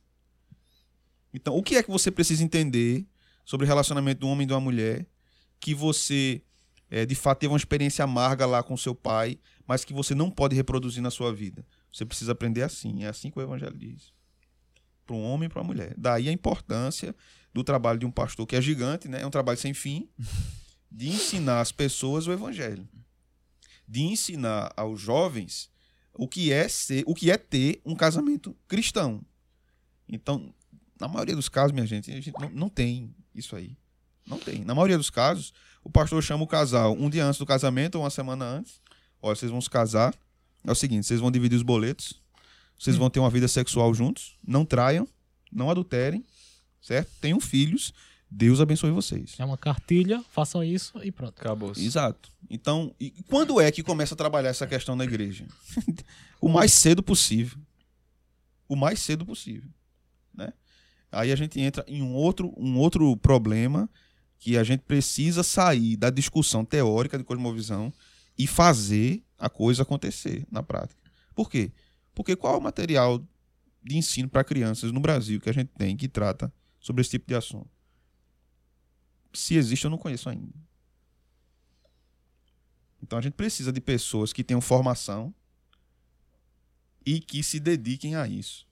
Então, o que é que você precisa entender sobre o relacionamento do homem e de uma mulher que você, é, de fato, teve uma experiência amarga lá com seu pai, mas que você não pode reproduzir na sua vida? Você precisa aprender assim. É assim que o evangelho diz. Para um homem e para uma mulher. Daí a importância do trabalho de um pastor, que é gigante, né? é um trabalho sem fim, [laughs] de ensinar as pessoas o evangelho. De ensinar aos jovens o que é ser, o que é ter um casamento cristão. Então, na maioria dos casos, minha gente, a gente não, não tem isso aí. Não tem. Na maioria dos casos, o pastor chama o casal um dia antes do casamento ou uma semana antes. Olha, vocês vão se casar. É o seguinte, vocês vão dividir os boletos. Vocês vão ter uma vida sexual juntos. Não traiam, não adulterem, certo? Tenham filhos. Deus abençoe vocês. É uma cartilha, façam isso e pronto. Acabou. Exato. Então, e quando é que começa a trabalhar essa questão na igreja? [laughs] o mais cedo possível. O mais cedo possível, né? Aí a gente entra em um outro, um outro problema que a gente precisa sair da discussão teórica de cosmovisão e fazer a coisa acontecer na prática. Por quê? Porque qual é o material de ensino para crianças no Brasil que a gente tem que trata sobre esse tipo de assunto? Se existe, eu não conheço ainda. Então a gente precisa de pessoas que tenham formação e que se dediquem a isso.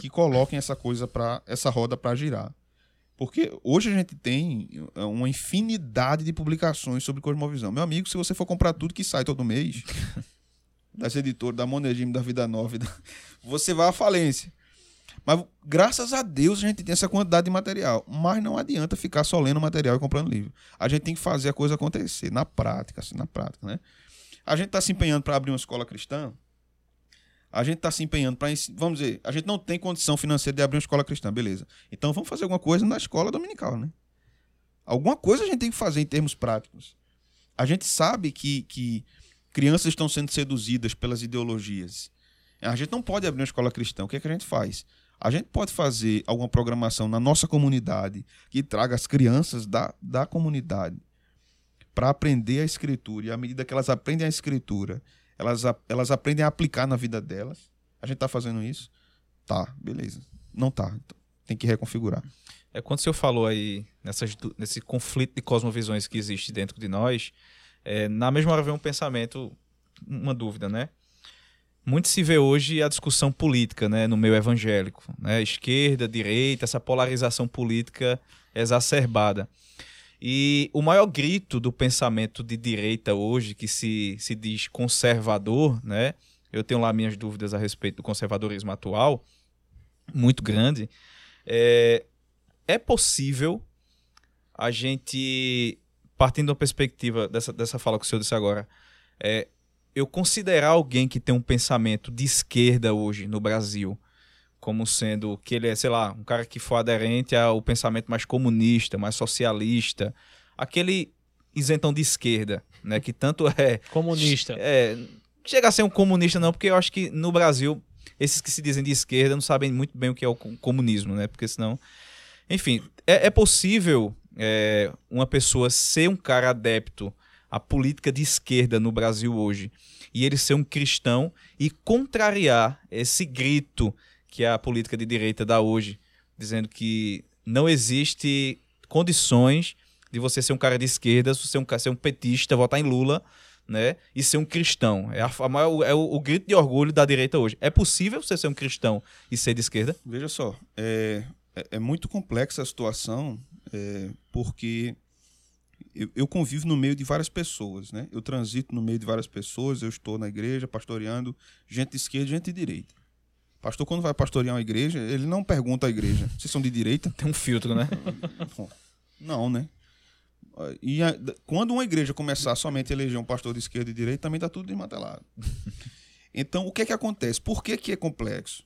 Que coloquem essa coisa para essa roda para girar. Porque hoje a gente tem uma infinidade de publicações sobre cosmovisão. Meu amigo, se você for comprar tudo que sai todo mês, [laughs] das editoras, da Monegime, da Vida Nova, você vai à falência. Mas graças a Deus a gente tem essa quantidade de material. Mas não adianta ficar só lendo material e comprando livro. A gente tem que fazer a coisa acontecer, na prática, assim, na prática, né? A gente está se empenhando para abrir uma escola cristã. A gente está se empenhando para. Vamos dizer, a gente não tem condição financeira de abrir uma escola cristã, beleza. Então vamos fazer alguma coisa na escola dominical, né? Alguma coisa a gente tem que fazer em termos práticos. A gente sabe que, que crianças estão sendo seduzidas pelas ideologias. A gente não pode abrir uma escola cristã. O que, é que a gente faz? A gente pode fazer alguma programação na nossa comunidade que traga as crianças da, da comunidade para aprender a escritura. E à medida que elas aprendem a escritura, elas, elas aprendem a aplicar na vida delas. A gente está fazendo isso? Tá, beleza. Não tá. Então, tem que reconfigurar. É quando o senhor falou aí nessas, nesse conflito de cosmovisões que existe dentro de nós, é, na mesma hora vem um pensamento, uma dúvida, né? Muito se vê hoje a discussão política, né, no meio evangélico, né? Esquerda, direita, essa polarização política exacerbada. E o maior grito do pensamento de direita hoje, que se, se diz conservador, né? Eu tenho lá minhas dúvidas a respeito do conservadorismo atual, muito grande. É, é possível a gente partindo da perspectiva dessa, dessa fala que o senhor disse agora, é, eu considerar alguém que tem um pensamento de esquerda hoje no Brasil como sendo que ele é, sei lá, um cara que for aderente ao pensamento mais comunista, mais socialista, aquele isentão de esquerda, né, que tanto é comunista. É, chega a ser um comunista não, porque eu acho que no Brasil esses que se dizem de esquerda não sabem muito bem o que é o comunismo, né? Porque senão, enfim, é, é possível é, uma pessoa ser um cara adepto à política de esquerda no Brasil hoje e ele ser um cristão e contrariar esse grito que a política de direita dá hoje, dizendo que não existe condições de você ser um cara de esquerda, ser um, ser um petista, votar em Lula, né? E ser um cristão. É, a, a maior, é o, o, grito de orgulho da direita hoje. É possível você ser um cristão e ser de esquerda? Veja só, é, é, é muito complexa a situação é, porque eu, eu, convivo no meio de várias pessoas, né? Eu transito no meio de várias pessoas, eu estou na igreja pastoreando gente de esquerda e gente de direita. Pastor, quando vai pastorear uma igreja, ele não pergunta à igreja, vocês são de direita? Tem um filtro, né? não, né? E a, quando uma igreja começar somente a eleger um pastor de esquerda e de direita, também está tudo desmantelado. [laughs] Então, o que é que acontece? Por que, que é complexo?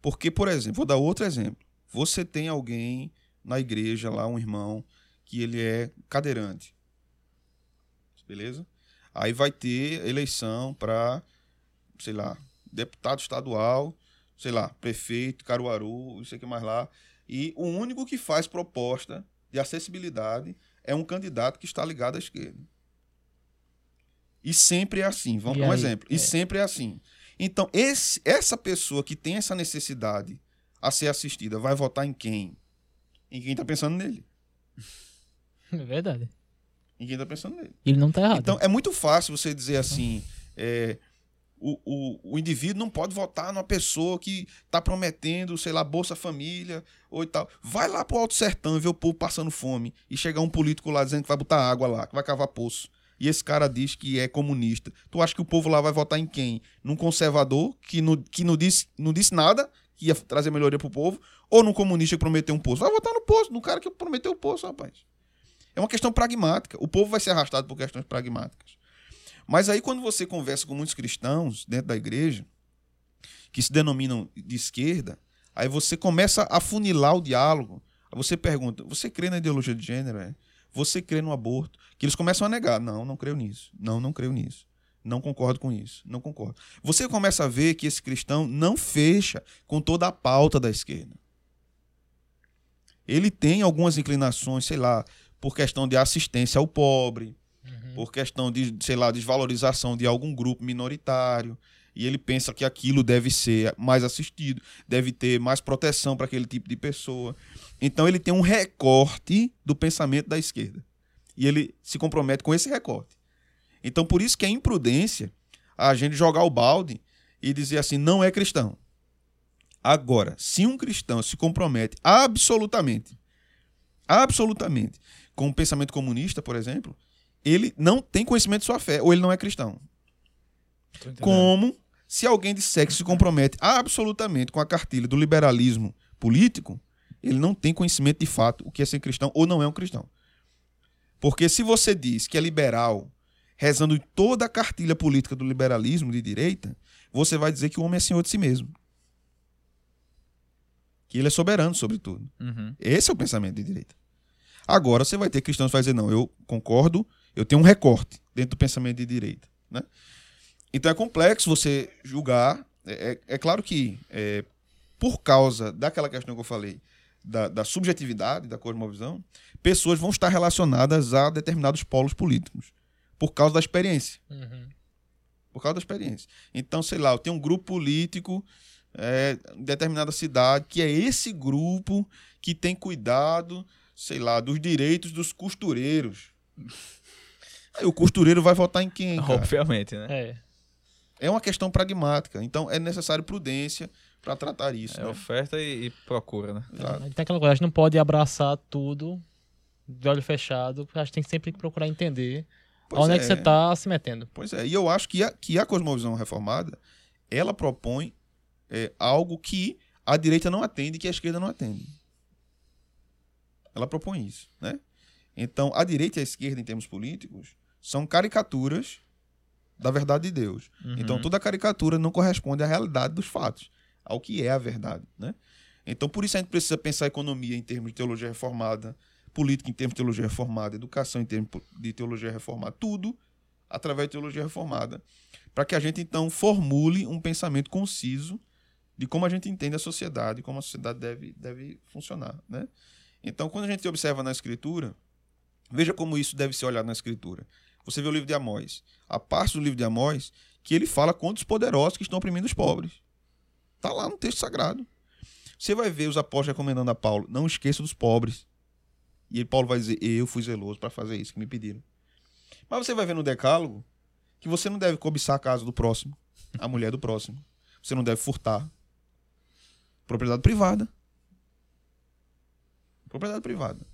Porque, por exemplo, vou dar outro exemplo. Você tem alguém na igreja lá um irmão que ele é cadeirante. Beleza? Aí vai ter eleição para, sei lá, deputado estadual. Sei lá, prefeito, Caruaru, não sei o que mais lá. E o único que faz proposta de acessibilidade é um candidato que está ligado à esquerda. E sempre é assim. Vamos E dar um aí? exemplo. E É. sempre é assim. Então, esse, essa pessoa que tem essa necessidade a ser assistida vai votar em quem? Em quem está pensando nele. [laughs] É verdade. Em quem está pensando nele. Ele não tá errado. Então, é muito fácil você dizer assim: é, o, o, o indivíduo não pode votar numa pessoa que está prometendo, sei lá, Bolsa Família ou e tal. Vai lá pro Alto Sertão e ver o povo passando fome e chegar um político lá dizendo que vai botar água lá, que vai cavar poço. E esse cara diz que é comunista. Tu acha que o povo lá vai votar em quem? Num conservador que não, que não, disse, não disse nada, que ia trazer melhoria pro povo, ou num comunista que prometeu um poço? Vai votar no poço, no cara que prometeu o poço, rapaz. É uma questão pragmática. O povo vai ser arrastado por questões pragmáticas. Mas aí, quando você conversa com muitos cristãos dentro da igreja, que se denominam de esquerda, aí você começa a funilar o diálogo. Você pergunta: você crê na ideologia de gênero? É? Você crê no aborto? Que eles começam a negar. Não, não creio nisso. Não, não creio nisso. Não concordo com isso. Não concordo. Você começa a ver que esse cristão não fecha com toda a pauta da esquerda. Ele tem algumas inclinações, sei lá, por questão de assistência ao pobre, por questão de, sei lá, desvalorização de algum grupo minoritário. E ele pensa que aquilo deve ser mais assistido, deve ter mais proteção para aquele tipo de pessoa. Então ele tem um recorte do pensamento da esquerda. E ele se compromete com esse recorte. Então por isso que é imprudência a gente jogar o balde e dizer assim, não é cristão. Agora, se um cristão se compromete absolutamente, absolutamente, com o pensamento comunista, por exemplo, ele não tem conhecimento de sua fé, ou ele não é cristão. Como se alguém disser que se compromete absolutamente com a cartilha do liberalismo político, ele não tem conhecimento de fato o que é ser cristão ou não é um cristão. Porque se você diz que é liberal, rezando em toda a cartilha política do liberalismo de direita, você vai dizer que o homem é senhor de si mesmo. Que ele é soberano sobre tudo. Uhum. Esse é o pensamento de direita. Agora você vai ter cristãos que vão dizer, não, eu concordo, eu tenho um recorte dentro do pensamento de direita. Né? Então é complexo você julgar. É, é- é claro que, é, por causa daquela questão que eu falei, da, da subjetividade, da cosmovisão, pessoas vão estar relacionadas a determinados polos políticos, por causa da experiência Uhum. por causa da experiência. Então, sei lá, eu tenho um grupo político é, em determinada cidade, que é esse grupo que tem cuidado, sei lá, dos direitos dos costureiros. Aí o costureiro vai votar em quem? cara? Obviamente, né? É. É uma questão pragmática. Então, é necessário prudência para tratar isso. É né? oferta e, e procura, né? Exato. Tem aquela coisa, a gente não pode abraçar tudo de olho fechado, a gente tem que sempre procurar entender Pois onde é. que você tá se metendo. Pois é, e eu acho que a, que a cosmovisão reformada, ela propõe é, algo que a direita não atende e que a esquerda não atende. Ela propõe isso, né? Então, a direita e a esquerda, em termos políticos, são caricaturas da verdade de Deus. Então, toda caricatura não corresponde à realidade dos fatos, ao que é a verdade, né? Então, por isso a gente precisa pensar economia em termos de teologia reformada, política em termos de teologia reformada, educação em termos de teologia reformada, tudo através de teologia reformada, para que a gente então formule um pensamento conciso de como a gente entende a sociedade, como a sociedade deve, deve funcionar, né? Então, quando a gente observa na escritura, veja como isso deve ser olhado na escritura. Você vê o livro de Amós, a parte do livro de Amós que ele fala contra os poderosos que estão oprimindo os pobres. Está lá no texto sagrado. Você vai ver os apóstolos recomendando a Paulo, não esqueça dos pobres. E Paulo vai dizer, eu fui zeloso para fazer isso que me pediram. Mas você vai ver no decálogo que você não deve cobiçar a casa do próximo, a mulher do próximo. Você não deve furtar. Propriedade privada. Propriedade privada.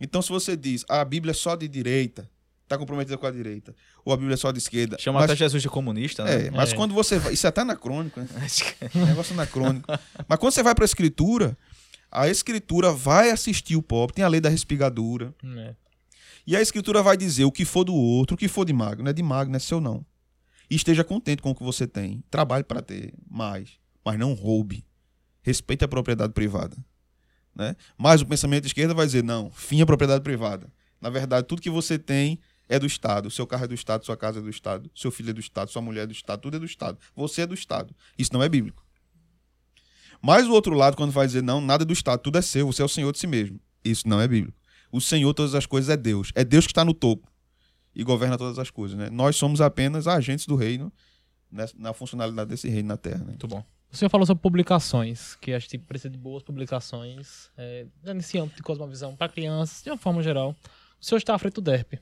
Então, se você diz, ah, a Bíblia é só de direita, está comprometida com a direita, ou a Bíblia é só de esquerda. Chama mas, até Jesus de comunista, né? é, mas É. quando você vai. Isso é até anacrônico, né? [laughs] Negócio anacrônico. Mas quando você vai para a escritura, a escritura vai assistir o pobre, tem a lei da respigadura. É. E a escritura vai dizer o que for do outro, o que for de mago, não é de mago, não é seu não. E esteja contente com o que você tem. Trabalhe para ter mais, mas não roube. Respeite a propriedade privada. Né? Mas o pensamento de esquerda vai dizer, não, fim a propriedade privada. Na verdade, tudo que você tem é do Estado. Seu carro é do Estado, sua casa é do Estado, seu filho é do Estado, sua mulher é do Estado, tudo é do Estado. Você é do Estado. Isso não é bíblico. Mas o outro lado, quando vai dizer, não, nada do Estado, tudo é seu, você é o senhor de si mesmo. Isso não é bíblico. O senhor, todas as coisas, é Deus. É Deus que está no topo e governa todas as coisas. Né? Nós somos apenas agentes do reino né, na funcionalidade desse reino na Terra. Né? Muito bom. O senhor falou sobre publicações, que a gente precisa de boas publicações é, nesse âmbito de cosmovisão para crianças, de uma forma geral. O senhor está à frente do DERP.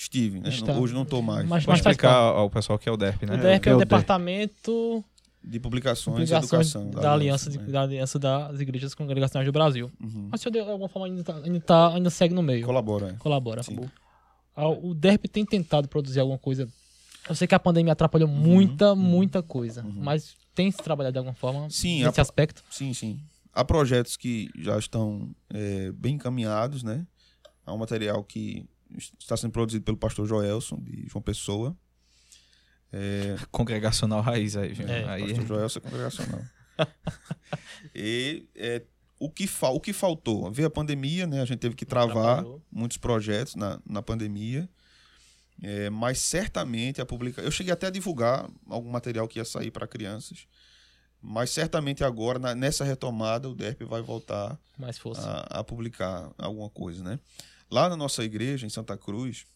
Estive, né? Está. Hoje não estou mais. Mas, Pode mas explicar ao pessoal que é o DERP, né? O DERP é é o o DERP. Departamento De publicações, e educação. da, aliança, de- né? da Aliança das Igrejas Congregacionais do Brasil. Uhum. Mas o senhor, de alguma forma, ainda, tá- ainda, tá- ainda segue no meio. Colabora. é. Colabora. Sim. Ah, O DERP tem tentado produzir alguma coisa. Eu sei que a pandemia atrapalhou Uhum, muita, muita coisa. Mas tem se trabalhado de alguma forma Sim, nesse a- aspecto? Sim, sim. Há projetos que já estão é, bem encaminhados, né? Há um material que está sendo produzido pelo pastor Joelson, de João Pessoa. Congregacional raiz aí, viu? É, aí Pastor Joelson é congregacional. [laughs] e é, o, que fal, o que faltou? Veio a pandemia, né? A gente teve que travar muitos projetos na, na pandemia. É, mas certamente a publicação. Eu cheguei até a divulgar algum material que ia sair para crianças. Mas certamente agora, na- nessa retomada, o DERP vai voltar Mais força. a, a publicar alguma coisa, né? Lá na nossa igreja, em Santa Cruz,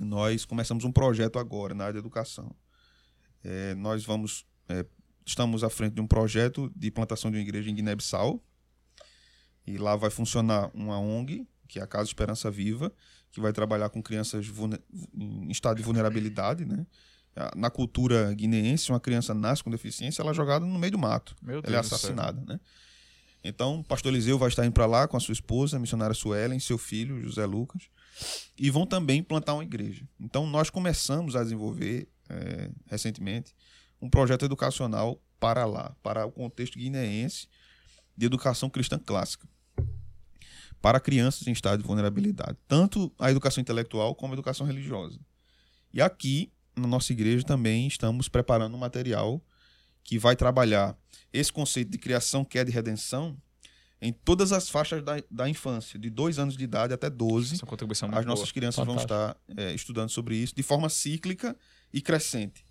nós começamos um projeto agora na área da educação. É, nós vamos, é, estamos à frente de um projeto de plantação de uma igreja em Guiné-Bissau. E lá vai funcionar uma ONG, que é a Casa Esperança Viva, que vai trabalhar com crianças em estado de vulnerabilidade, né? Na cultura guineense, uma criança nasce com deficiência, ela é jogada no meio do mato. Meu Ela é Deus do céu. assassinada, né? Então, o pastor Eliseu vai estar indo para lá com a sua esposa, a missionária Suelen, seu filho, José Lucas, e vão também plantar uma igreja. Então, nós começamos a desenvolver, eh, recentemente, um projeto educacional para lá, para o contexto guineense de educação cristã clássica, para crianças em estado de vulnerabilidade, tanto a educação intelectual como a educação religiosa. E aqui, na nossa igreja, também estamos preparando um material que vai trabalhar esse conceito de criação, queda e redenção em todas as faixas da, da infância, de 2 anos de idade até 12. Essa contribuição é muito As nossas boa. crianças vão Fantástico. estar é, estudando sobre isso de forma cíclica e crescente.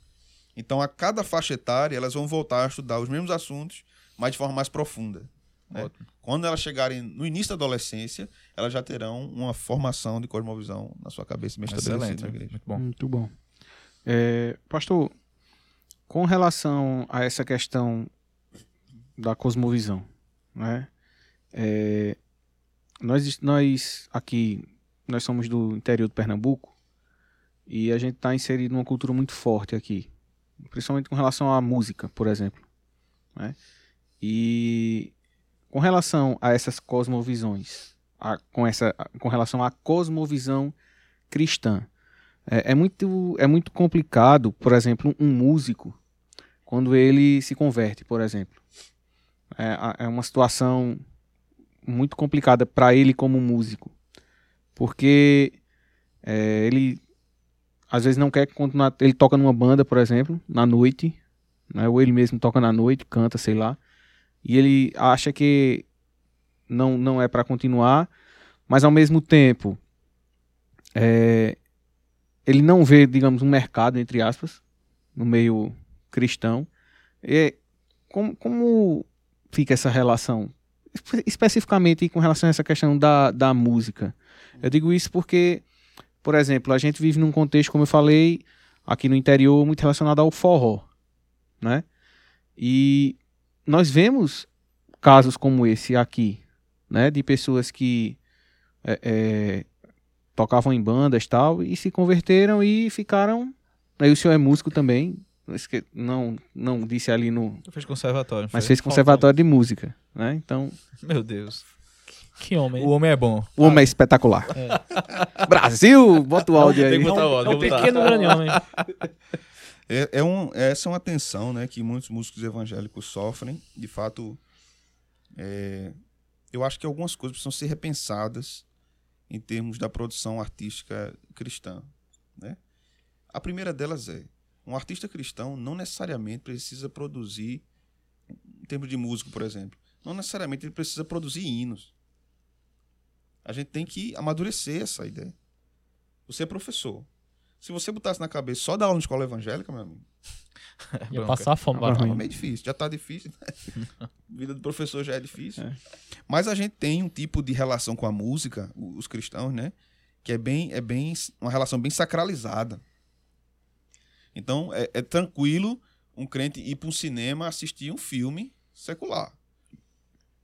Então, a cada faixa etária, elas vão voltar a estudar os mesmos assuntos, mas de forma mais profunda. né? Quando elas chegarem no início da adolescência, elas já terão uma formação de cosmovisão na sua cabeça bem estabelecida Excelente, na igreja. muito bom. Muito bom. É, pastor, com relação a essa questão da cosmovisão, né? É, nós, nós aqui, nós somos do interior de Pernambuco e a gente está inserido numa cultura muito forte aqui, principalmente com relação à música, por exemplo, né? E com relação a essas cosmovisões, a- com, essa, com relação à cosmovisão cristã, é, é muito, é muito complicado, por exemplo, um músico, quando ele se converte, por exemplo. É, é uma situação muito complicada para ele como músico. Porque é, ele, às vezes, não quer continuar. Ele toca numa banda, por exemplo, na noite, né, ou ele mesmo toca na noite, canta, sei lá. E ele acha que não, não é para continuar, mas ao mesmo tempo. É, ele não vê, digamos, um mercado, entre aspas, no meio cristão. E como, como fica essa relação? Espe- Especificamente com relação a essa questão da, da música. Eu digo isso porque, por exemplo, a gente vive num contexto, como eu falei, aqui no interior, muito relacionado ao forró, né? E nós vemos casos como esse aqui, né? De pessoas que é, é, tocavam em bandas tal, e se converteram e ficaram. Aí o senhor é músico também, não, não disse ali no. Fez conservatório, Mas foi? fez conservatório de música, né? Então, Meu Deus. Que homem. O homem é bom. o homem é espetacular. [laughs] Brasil! Bota o áudio aí. Tem que botar o É áudio, um vou botar. pequeno grande homem. É, é um, essa é uma tensão né, que muitos músicos evangélicos sofrem. De fato, é, eu acho que algumas coisas precisam ser repensadas em termos da produção artística cristã. Né? A primeira delas é: um artista cristão não necessariamente precisa produzir, em termos de músico, por exemplo, não necessariamente ele precisa produzir hinos. A gente tem que amadurecer essa ideia. Você é professor. Se você botasse na cabeça só dar aula na escola evangélica, meu amigo, [laughs] Ia Bronca. passar fome. Barulho. é meio difícil. Já tá difícil, né? A [laughs] vida do professor já é difícil. É. Mas a gente tem um tipo de relação com a música, os cristãos, né? Que é bem, é bem uma relação bem sacralizada. Então, é, é tranquilo um crente ir para um cinema assistir um filme secular.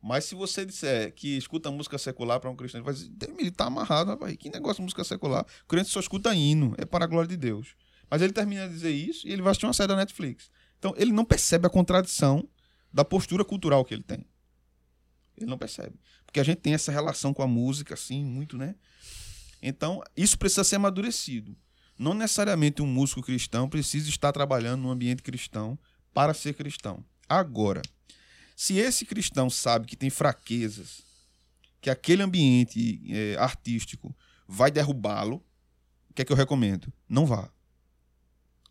Mas se você disser que escuta música secular para um cristão, ele vai dizer, "Deus me livre, tá amarrado, rapaz. Que negócio de música secular? O crente só escuta hino, é para a glória de Deus. Mas ele termina de dizer isso e ele vai assistir uma série da Netflix. Então, ele não percebe a contradição da postura cultural que ele tem. Ele não percebe. Porque a gente tem essa relação com a música, assim, muito, né? Então, isso precisa ser amadurecido. Não necessariamente um músico cristão precisa estar trabalhando num ambiente cristão para ser cristão. Agora, se esse cristão sabe que tem fraquezas, que aquele ambiente eh, artístico vai derrubá-lo, o que é que eu recomendo? Não vá.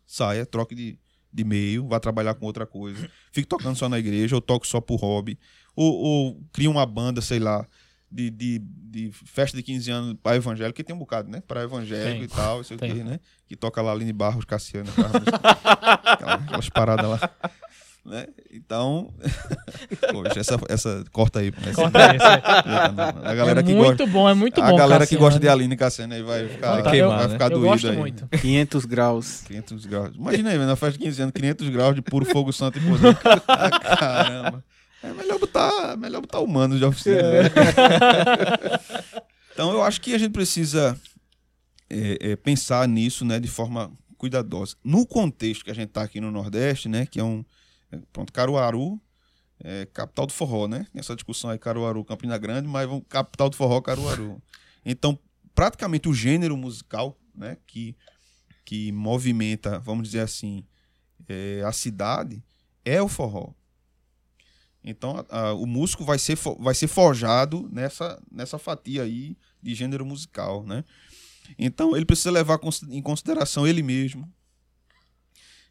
Saia, troque de, de meio, vá trabalhar com outra coisa. Fique tocando só na igreja, ou toque só por hobby. Ou, ou cria uma banda, sei lá, de, de, de festa de 15 anos para evangélico, que tem um bocado, né? Para evangélico Tem. e tal, sei o Tem. quê, né? Que toca lá Aline Barros, Cassiano, aquelas, [laughs] aquelas paradas lá. Né? Então, [laughs] poxa, essa, essa corta aí. Essa, Corta isso. aí. [laughs] a galera é que muito gosta, bom, é muito a bom. galera que Cassiano. gosta de Aline Cassiano aí vai ficar, Vai queimar, vai né? ficar Eu doído gosto aí. muito. 500 graus. 500 graus. Imagina aí, na festa de 15 anos, 500 graus de puro fogo santo e poder. Ah, caramba. É melhor botar, melhor botar humanos de oficina. né? [laughs] então eu acho que a gente precisa é, é, pensar nisso, né, de forma cuidadosa. No contexto que a gente está aqui no Nordeste, né, que é um é, pronto, Caruaru, é, capital do forró, né? Tem Essa discussão aí Caruaru, Campina Grande, mas vamos, capital do forró, Caruaru. Então, praticamente o gênero musical, né, que que movimenta, vamos dizer assim, é, a cidade é o forró. Então, a- a- o músico vai ser, vai ser forjado nessa, nessa fatia aí de gênero musical, né? Então, ele precisa levar em consideração ele mesmo.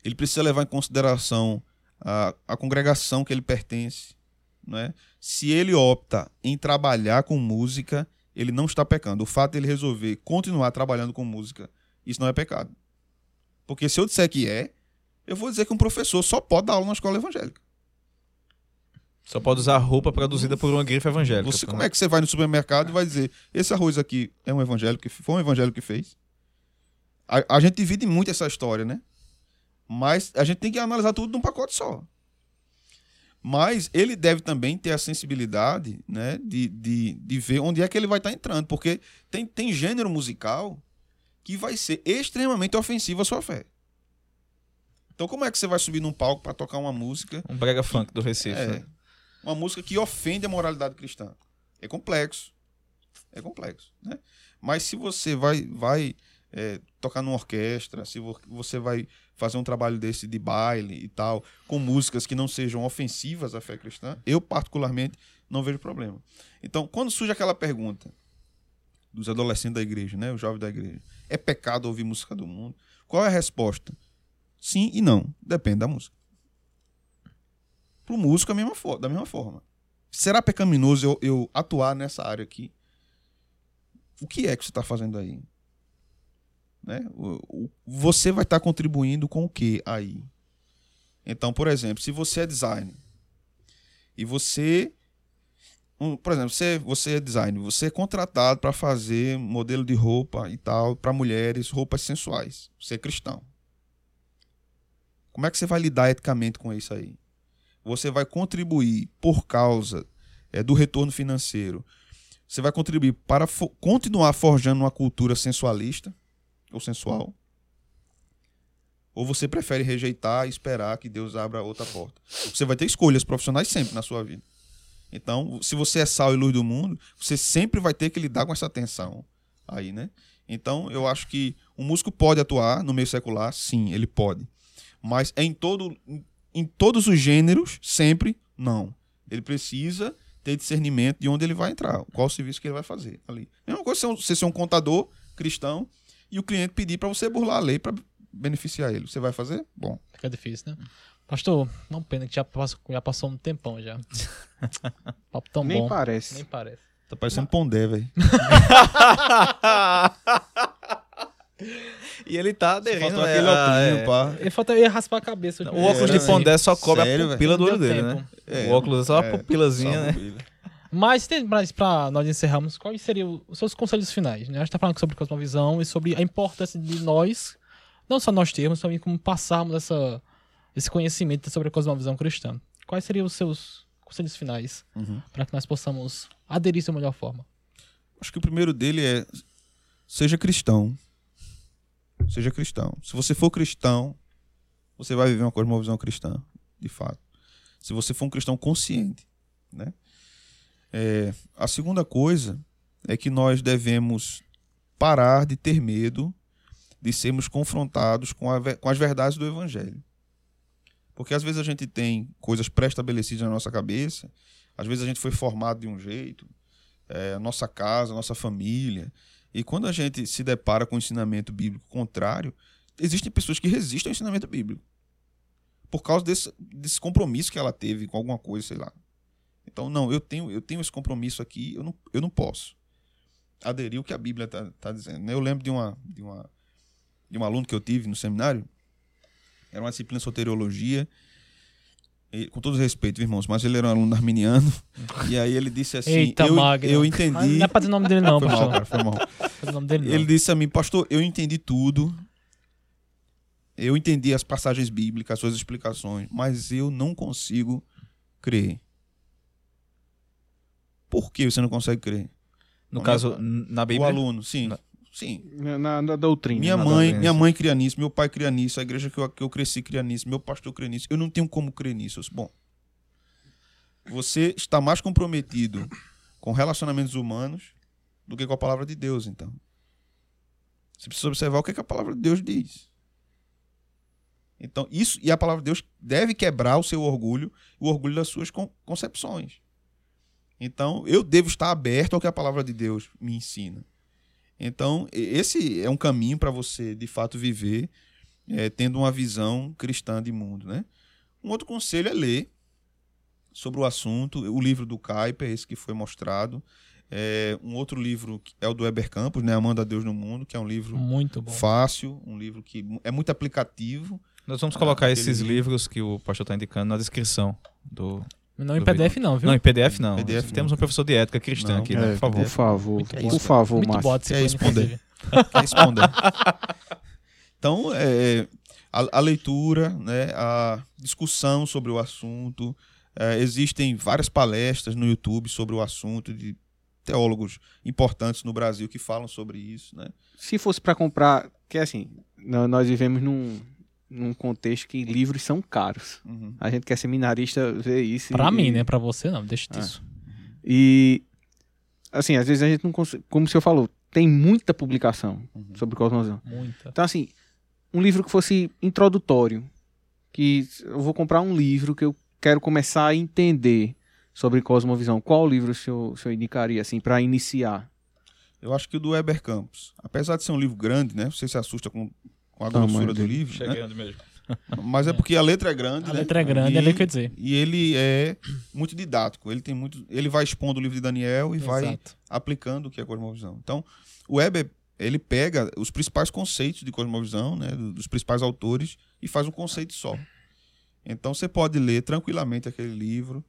Ele precisa levar em consideração a, a congregação que ele pertence, né? Se ele opta em trabalhar com música, ele não está pecando. O fato de ele resolver continuar trabalhando com música, isso não é pecado. Porque se eu disser que é, eu vou dizer que um professor só pode dar aula na escola evangélica. Só pode usar roupa produzida por uma grife evangélica. Você, como é que você vai no supermercado e vai dizer, esse arroz aqui é um evangélico que foi um evangélico que fez? A, a gente divide muito essa história, né? Mas a gente tem que analisar tudo num pacote só. Mas ele deve também ter a sensibilidade né, de, de, de ver onde é que ele vai estar entrando. Porque tem, tem gênero musical que vai ser extremamente ofensivo à sua fé. Então, como é que você vai subir num palco para tocar uma música Um brega funk do Recife. é, né? Uma música que ofende a moralidade cristã. É complexo. É complexo, né? Mas se você vai, vai é, tocar numa orquestra, se vo- você vai fazer um trabalho desse de baile e tal, com músicas que não sejam ofensivas à fé cristã, eu particularmente não vejo problema. Então, quando surge aquela pergunta dos adolescentes da igreja, né, os jovens da igreja, é pecado ouvir música do mundo? Qual é a resposta? Sim e não, depende da música pro músico a mesma da mesma forma. Será pecaminoso eu, eu atuar nessa área aqui? O que é que você está fazendo aí? Né? O- o- você vai estar contribuindo com o que aí? Então, por exemplo, se você é designer e você. por exemplo, você, você é designer, você é contratado para fazer modelo de roupa e tal, para mulheres, roupas sensuais. Você é cristão. Como é que você vai lidar eticamente com isso aí? Você vai contribuir por causa é, do retorno financeiro. Você vai contribuir para fo- continuar forjando uma cultura sensualista ou sensual? Ou você prefere rejeitar e esperar que Deus abra outra porta? Você vai ter escolhas profissionais sempre na sua vida. Então, se você é sal e luz do mundo, você sempre vai ter que lidar com essa tensão aí, né? Então, eu acho que o músico pode atuar no meio secular, sim, ele pode. Mas é em todo em- em todos os gêneros, sempre não. Ele precisa ter discernimento de onde ele vai entrar, qual o serviço que ele vai fazer ali. Mesma coisa se você ser um contador cristão e o cliente pedir para você burlar a lei para beneficiar ele. Você vai fazer? Bom. Fica difícil, né? Pastor, não pena que já passou, já passou um tempão já. [laughs] Papo tão Nem bom. parece. Nem parece. Tá parecendo Pondé, velho. [laughs] E ele tá aderindo. Faltou né, aquele a- óculos, é. pá. Ele falta eu ia raspar a cabeça. O óculos É, de pondé só cobre Sério, a pupila do olho dele, né? É, o óculos é só a pupilazinha, né? Mas tem mais pra nós encerrarmos, quais seriam os seus conselhos finais? Né? A gente tá falando sobre cosmovisão e sobre a importância de nós, não só nós termos, também como passarmos essa, esse conhecimento sobre a cosmovisão cristã. Quais seriam os seus conselhos finais Uhum. para que nós possamos aderir da melhor forma? Acho que o primeiro dele é seja cristão. Seja cristão. Se você for cristão, você vai viver uma cosmovisão cristã, de fato. Se você for um cristão consciente, né? É, a segunda coisa é que nós devemos parar de ter medo de sermos confrontados com, a com as verdades do evangelho. Porque às vezes a gente tem coisas pré-estabelecidas na nossa cabeça, às vezes a gente foi formado de um jeito, é, a nossa casa, a nossa família. E quando a gente se depara com o ensinamento bíblico contrário, existem pessoas que resistem ao ensinamento bíblico. Por causa desse, desse compromisso que ela teve com alguma coisa, sei lá. Então, não, eu tenho, eu tenho esse compromisso aqui, eu não, eu não posso aderir ao que a Bíblia está tá dizendo. Eu lembro de uma, de, uma, de um aluno que eu tive no seminário, era uma disciplina de soteriologia, e, com todo respeito, irmãos, mas ele era um aluno arminiano, e aí ele disse assim, Eita, eu, Magno. eu Mas entendi... Não é pra dizer o nome dele, não, foi mal, pastor. cara, foi mal. É o dele. Ele disse a mim, pastor, eu entendi tudo. Eu entendi as passagens bíblicas, as suas explicações, mas eu não consigo crer. Por que você não consegue crer? No Minha- caso, n- na O Bíblia. aluno, sim. Na- Sim. Na, na doutrina. Minha na mãe, minha mãe cria nisso, meu pai cria nisso, a igreja que eu, que eu cresci cria nisso, meu pastor cria nisso. Eu não tenho como crer nisso. Disse, Bom, você está mais comprometido com relacionamentos humanos do que com a palavra de Deus, então. Você precisa observar o que, que a palavra de Deus diz. Então, isso, e a palavra de Deus deve quebrar o seu orgulho, o orgulho das suas con- concepções. Então, eu devo estar aberto ao que a palavra de Deus me ensina. Então, esse é um caminho para você, de fato, viver eh, tendo uma visão cristã de mundo. Né? Um outro conselho é ler sobre o assunto. O livro do Kuyper, esse que foi mostrado. É, um outro livro é o do Eber Campos, né? Amando a Deus no Mundo, que é um livro Muito bom. fácil, um livro que é muito aplicativo. Nós vamos colocar aquele esses livro. livros que o pastor está indicando na descrição do. Não em PDF, não, viu? Não, em PDF não. PDF Temos um professor de ética cristã Não. aqui, né? É, Por favor. Por favor, por favor, Márcio. a disciplina, É responder. inclusive. [laughs] Quer responder. então, é, a, a leitura, né, a discussão sobre o assunto. é, existem várias palestras no YouTube sobre o assunto de teólogos importantes no Brasil que falam sobre isso, né? Se fosse para comprar, que é assim, nó- nós vivemos num, num contexto que livros são caros. Uhum. A gente que é seminarista vê isso. Pra e- mim, né? Pra você, não. Deixa Ah. disso. E assim, às vezes a gente não consegue, como o senhor falou, tem muita publicação Uhum. sobre cosmovisão. Muita. Então assim, um livro que fosse introdutório, que eu vou comprar um livro que eu quero começar a entender sobre cosmovisão. Qual livro o senhor, o senhor indicaria assim para iniciar? Eu acho que o do Weber Campos, apesar de ser um livro grande, né? Você se assusta com, com a Tamanho grossura do dele. livro, né? Chegando mesmo. [laughs] mas é porque a letra é grande, A né? letra é grande, e, é o que eu ia dizer. E ele é muito didático. Ele tem muito, ele vai expondo o livro de Daniel e vai Exato. aplicando o que é cosmovisão. Então, o Weber, ele pega os principais conceitos de cosmovisão, né, do- dos principais autores, e faz um conceito só. Então, você pode ler tranquilamente aquele livro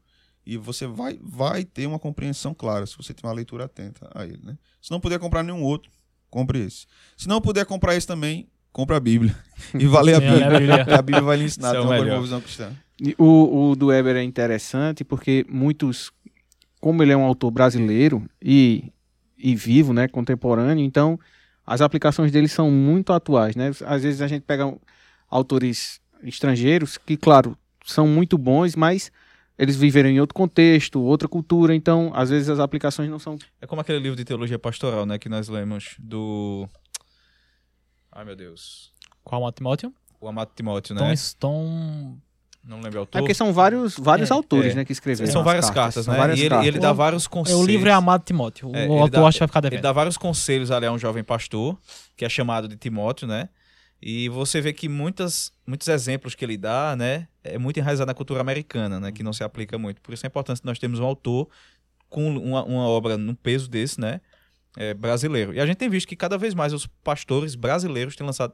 e você vai, vai ter uma compreensão clara, se você tiver uma leitura atenta a ele. Né? Se não puder comprar nenhum outro, compre esse. Se não puder comprar esse também, compra a Bíblia. [laughs] E vai ler a Bíblia. a Bíblia. [laughs] A Bíblia vai lhe ensinar é uma cosmovisão cristã. O, o do Weber é interessante porque muitos, como ele é um autor brasileiro e, e vivo, né, contemporâneo, então as aplicações dele são muito atuais, né? Às vezes a gente pega autores estrangeiros que, claro, são muito bons, mas eles viveram em outro contexto, outra cultura, então às vezes as aplicações não são É como aquele livro de teologia pastoral, né? Que nós lemos do. Ai, meu Deus. Qual é Timóteo? O amado Timóteo, né? Tom Stone. Não lembro o É autor. porque são vários, vários É, autores, é. né, que escreveram. São as várias cartas, São né? várias e ele, cartas. ele dá O- vários É, conselhos. o livro é Amado Timóteo. O É, ele autor dá- acho que vai ficar Ele devendo. dá vários conselhos ali a um jovem pastor, que é chamado de Timóteo, né? E você vê que muitas, muitos exemplos que ele dá, né? É muito enraizado na cultura americana, né? Que não se aplica muito. Por isso é importante nós termos um autor com uma, uma obra num peso desse, né? É, brasileiro. E a gente tem visto que cada vez mais os pastores brasileiros têm lançado,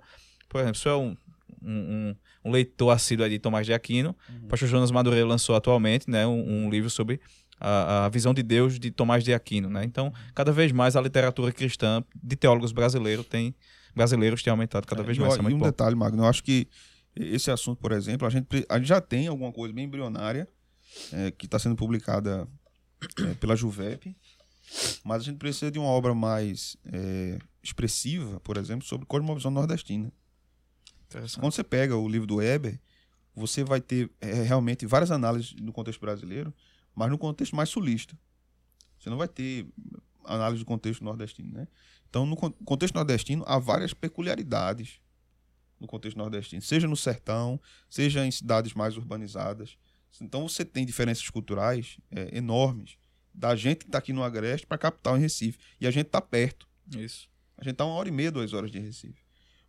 por exemplo, se é um, um, um, leitor assíduo de Tomás de Aquino, o pastor Jonas Madureira lançou atualmente né, um, um livro sobre a, a, visão de Deus de Tomás de Aquino. Né? Então, cada vez mais a literatura cristã de teólogos brasileiros tem, brasileiros tem aumentado cada É, vez e, mais. Isso é e um bom. detalhe, Magno, eu acho que esse assunto, por exemplo, a gente, a gente já tem alguma coisa bem embrionária é, que está sendo publicada é, pela Juvep, mas a gente precisa de uma obra mais é, expressiva, por exemplo, sobre cosmovisão nordestina. Quando você pega o livro do Weber, você vai ter é, realmente várias análises no contexto brasileiro, mas no contexto mais sulista. Você não vai ter análise do contexto nordestino, né? Então, no con- contexto nordestino, há várias peculiaridades no contexto nordestino, seja no sertão, seja em cidades mais urbanizadas. Então, você tem diferenças culturais é, enormes da gente que está aqui no Agreste para a capital em Recife. E a gente está perto. Isso. A gente está uma hora e meia, duas horas de Recife.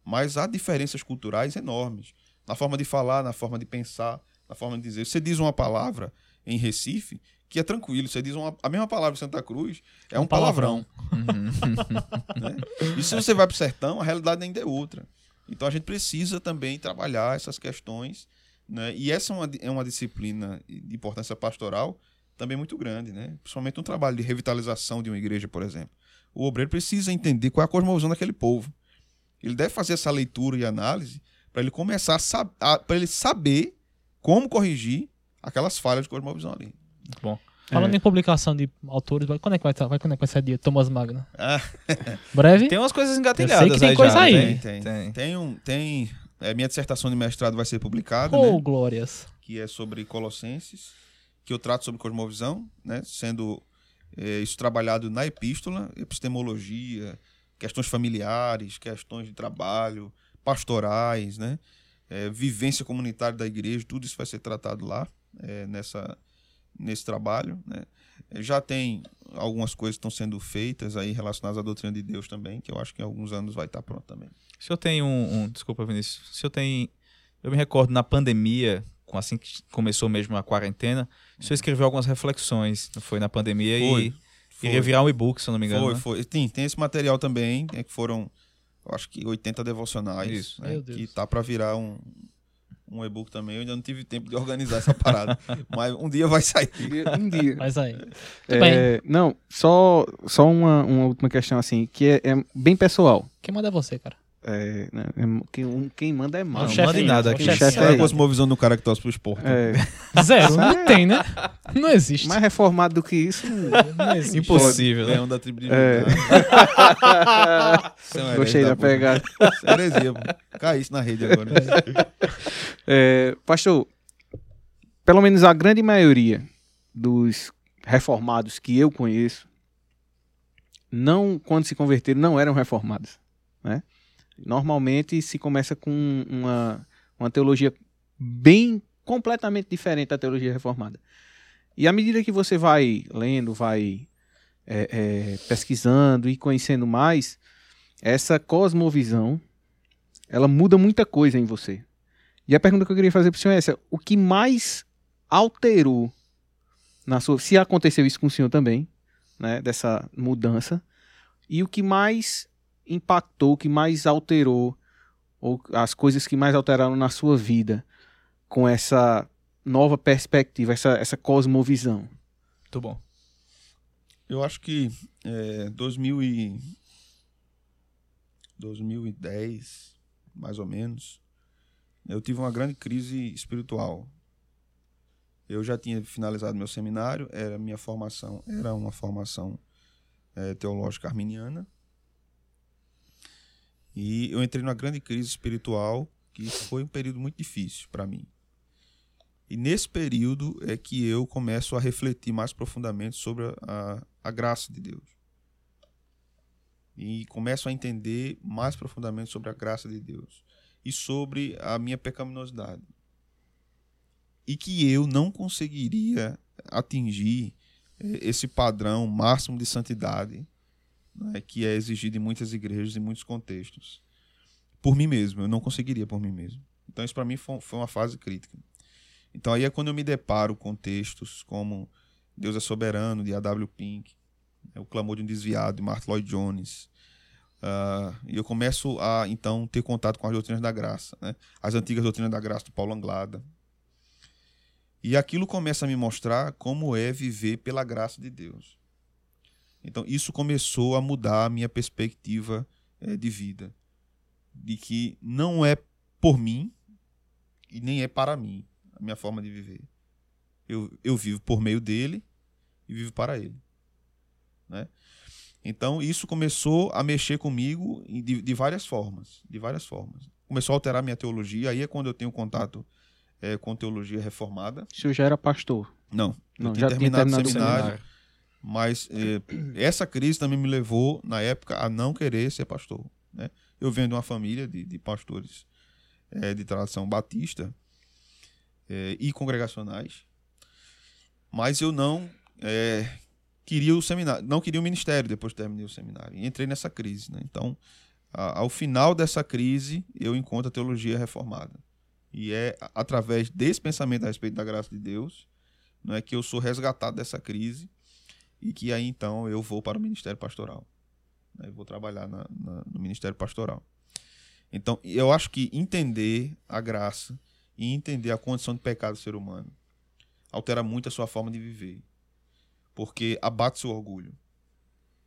Mas há diferenças culturais enormes. Na forma de falar, na forma de pensar, na forma de dizer. Você diz uma palavra em Recife que é tranquilo. Você diz uma, a mesma palavra em Santa Cruz, é um, Um palavrão. palavrão. [laughs] né? E se você vai para o sertão, a realidade ainda é outra. Então a gente precisa também trabalhar essas questões. Né? E essa é uma, é uma disciplina de importância pastoral também muito grande, né? principalmente um trabalho de revitalização de uma igreja, por exemplo. O obreiro precisa entender qual é a cosmovisão daquele povo. Ele deve fazer essa leitura e análise para ele começar a, sab- a para ele saber como corrigir aquelas falhas de cosmovisão ali. Muito bom. Falando em publicação de autores, quando é que vai, tá- vai, quando é que vai ser dia Thomas Magno? Ah. [laughs] Breve? Tem umas coisas Eu engatilhadas sei que tem aí coisa já, aí. né? Tem, tem. Tem. Tem um, tem é, minha dissertação de mestrado vai ser publicada, Ô, né? glórias. que é sobre Colossenses, que eu trato sobre cosmovisão, né? Sendo é, isso trabalhado na epístola, epistemologia, questões familiares, questões de trabalho, pastorais, né? É, vivência comunitária da igreja, tudo isso vai ser tratado lá é, nessa nesse trabalho, né? É, Já tem algumas coisas que estão sendo feitas aí relacionadas à doutrina de Deus também, que eu acho que em alguns anos vai estar pronto também. Se eu tenho um, um- Desculpa, Vinícius. Se eu tenho. Eu me recordo na pandemia, assim que começou mesmo a quarentena, o senhor escreveu algumas reflexões. Foi na pandemia Foi, e Foi. iria virar um e-book, se eu não me engano. Foi, né? foi. Tem, tem esse material também, é que foram, eu acho que 80 devocionais, Isso. né, Meu Deus. que tá para virar um, um e-book também. Eu ainda não tive tempo de organizar essa parada, [laughs] mas um dia vai sair. Um dia. Mas aí. Tudo É. Não, só, só uma, uma última questão assim, que é, é bem pessoal. Quem manda é você, cara. É, né, é- quem, um- quem manda é mal. Não, chefe manda em nada o aqui. chefe chefe Qual é cosmovisão do cara que torce pro esporte? É, [laughs] Zero. Não tem, né? Não existe. mais reformado do que isso. não- [laughs] existe. Impossível, né? Leão da tribo de É. [laughs] É Gostei da pô. pegada. É heresia. Cai isso na rede agora. É, pastor, pelo menos a grande maioria dos reformados que eu conheço, não quando se converteram, não eram reformados. Né? Normalmente se começa com uma, uma teologia bem completamente diferente da teologia reformada. E à medida que você vai lendo, vai é, é, pesquisando e conhecendo mais, essa cosmovisão ela muda muita coisa em você. E a pergunta que eu queria fazer para o senhor é essa: o que mais alterou na sua. Se aconteceu isso com o senhor também, né? Dessa mudança. E o que mais impactou, que mais alterou, ou as coisas que mais alteraram na sua vida com essa nova perspectiva, essa, essa cosmovisão? Muito bom. Eu acho que é, 2000 e 2010, mais ou menos, eu tive uma grande crise espiritual. Eu já tinha finalizado meu seminário, era minha formação, era uma formação é, teológica arminiana. E eu entrei numa grande crise espiritual, que foi um período muito difícil para mim. E nesse período é que eu começo a refletir mais profundamente sobre a, a graça de Deus. E começo a entender mais profundamente sobre a graça de Deus e sobre a minha pecaminosidade. E que eu não conseguiria atingir eh, esse padrão máximo de santidade né, que é exigido em muitas igrejas e muitos contextos. Por mim mesmo, eu não conseguiria por mim mesmo. Então isso para mim foi, foi uma fase crítica. Então aí é quando eu me deparo com textos como Deus é soberano de A.W. Pink, é o clamor de um desviado, de Martin Lloyd Jones. Uh, e eu começo a, então, ter contato com as doutrinas da graça, né? as antigas doutrinas da graça do Paulo Anglada. E aquilo começa a me mostrar como é viver pela graça de Deus. Então, isso começou a mudar a minha perspectiva é, de vida. De que não é por mim e nem é para mim a minha forma de viver. Eu, eu vivo por meio dele e vivo para ele. Né? Então, isso começou a mexer comigo de, de várias formas. De várias formas. Começou a alterar minha teologia. Aí é quando eu tenho contato é, com teologia reformada. O senhor já era pastor? Não. Não, já terminado, terminado o seminário. seminário. Mas é, essa crise também me levou, na época, a não querer ser pastor. Né? Eu venho de uma família de, de pastores é, de tradição batista é, e congregacionais, mas eu não é, queria o seminário, não queria o ministério depois que terminei o seminário. E entrei nessa crise. Né? Então, a, ao final dessa crise, eu encontro a teologia reformada. E é através desse pensamento a respeito da graça de Deus não é que eu sou resgatado dessa crise e que aí então eu vou para o ministério pastoral. Né? Eu vou trabalhar na, na, no ministério pastoral. Então, eu acho que entender a graça e entender a condição de pecado do ser humano altera muito a sua forma de viver. Porque abate seu orgulho,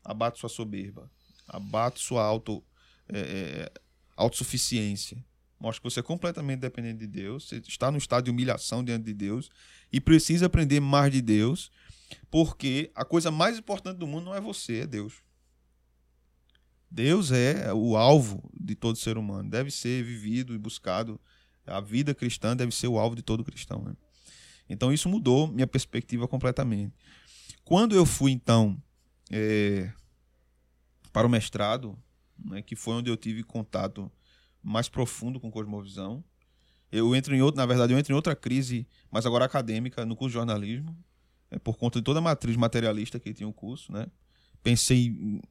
abate sua soberba, abate sua auto, é, é, autossuficiência. Mostra que você é completamente dependente de Deus, você está no estado de humilhação diante de Deus e precisa aprender mais de Deus, porque a coisa mais importante do mundo não é você, é Deus. Deus é o alvo de todo ser humano, deve ser vivido e buscado. A vida cristã deve ser o alvo de todo cristão. Né? Então isso mudou minha perspectiva completamente. Quando eu fui, então, é, para o mestrado, né, que foi onde eu tive contato mais profundo com cosmovisão, eu entro em outro, na verdade, eu entro em outra crise, mas agora acadêmica, no curso de jornalismo, é, por conta de toda a matriz materialista que tinha o curso, né? Pensei em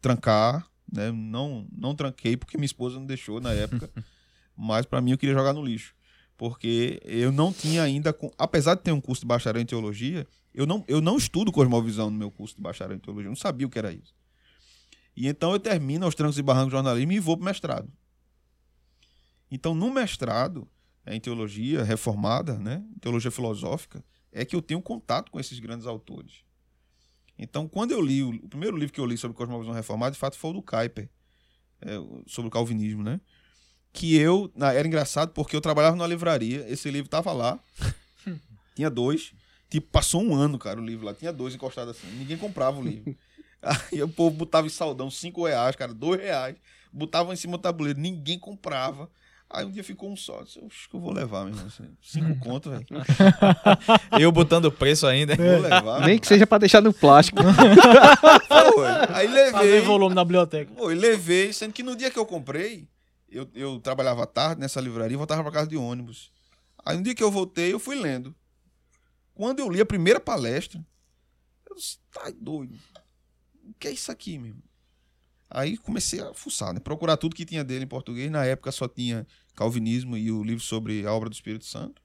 trancar, né? Não, não tranquei porque minha esposa não deixou na época, [laughs] mas para mim eu queria jogar no lixo, porque eu não tinha ainda, apesar de ter um curso de bacharel em teologia, eu não, eu não estudo cosmovisão no meu curso de bacharel em teologia, eu não sabia o que era isso. E então eu termino aos trancos e barrancos de jornalismo e vou para o mestrado. Então, no mestrado, em teologia reformada, né, teologia filosófica, é que eu tenho contato com esses grandes autores. Então, quando eu li, o, primeiro livro que eu li sobre cosmovisão reformada, de fato, foi o do Kuyper, é, sobre o calvinismo, né? Que eu, era engraçado porque eu trabalhava numa livraria, esse livro tava lá, [laughs] tinha dois, tipo, passou um ano, cara, o livro lá, tinha dois encostados assim, ninguém comprava o livro. [laughs] Aí o povo botava em saldão cinco reais, cara, dois reais, botava em cima do tabuleiro, ninguém comprava. Aí um dia ficou um só. Disse, Oxe, que eu vou levar mesmo. Assim. Cinco [laughs] conto, velho. [laughs] Eu botando o preço ainda. Vou levar. Nem que seja pra deixar no plástico. [laughs] Foi. Aí Fazer levei. volume na biblioteca. Foi, levei, sendo que no dia que eu comprei, eu, eu trabalhava à tarde nessa livraria e voltava pra casa de ônibus. Aí no dia que eu voltei, eu fui lendo. Quando eu li a primeira palestra, eu disse, tá doido. O que é isso aqui, meu? Aí comecei a fuçar, né? Procurar tudo que tinha dele em português. Na época só tinha Calvinismo e o livro sobre a obra do Espírito Santo.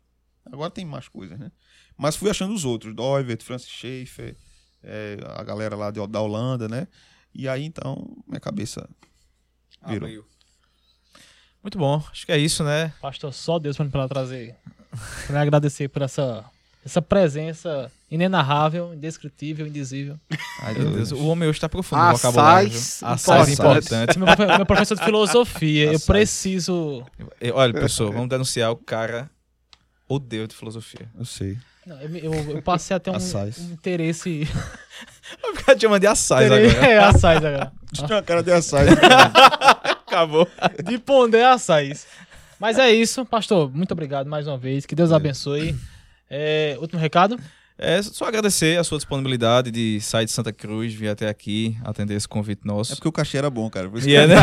Agora tem mais coisas, né? Mas fui achando os outros, Doivert, Francis Schaeffer, é, a galera lá de, da Holanda, né? E aí então minha cabeça virou. Abriu. Muito bom, acho que é isso, né? Pastor, só Deus pra pra trazer. Pra agradecer por essa, essa presença inenarrável, indescritível, indizível. Ai, meu Deus, o homem hoje tá profundo no vocabulário. Assaz importante. Meu, meu professor de filosofia, eu preciso. Eu- Olha, pessoal, vamos denunciar o cara odeio de filosofia. Eu sei. Não, eu, eu- eu passei a ter um, um interesse. [laughs] Vai ficar te chamando de assaz interesse agora. é, assaz agora. Tinha uma cara de assaz. Acabou. De ponder assaz. Mas é isso, pastor. Muito obrigado mais uma vez. Que Deus abençoe. É, último recado? É só agradecer a sua disponibilidade de sair de Santa Cruz, vir até aqui, atender esse convite nosso. É porque o cachê era bom, cara. Por isso E que é, né?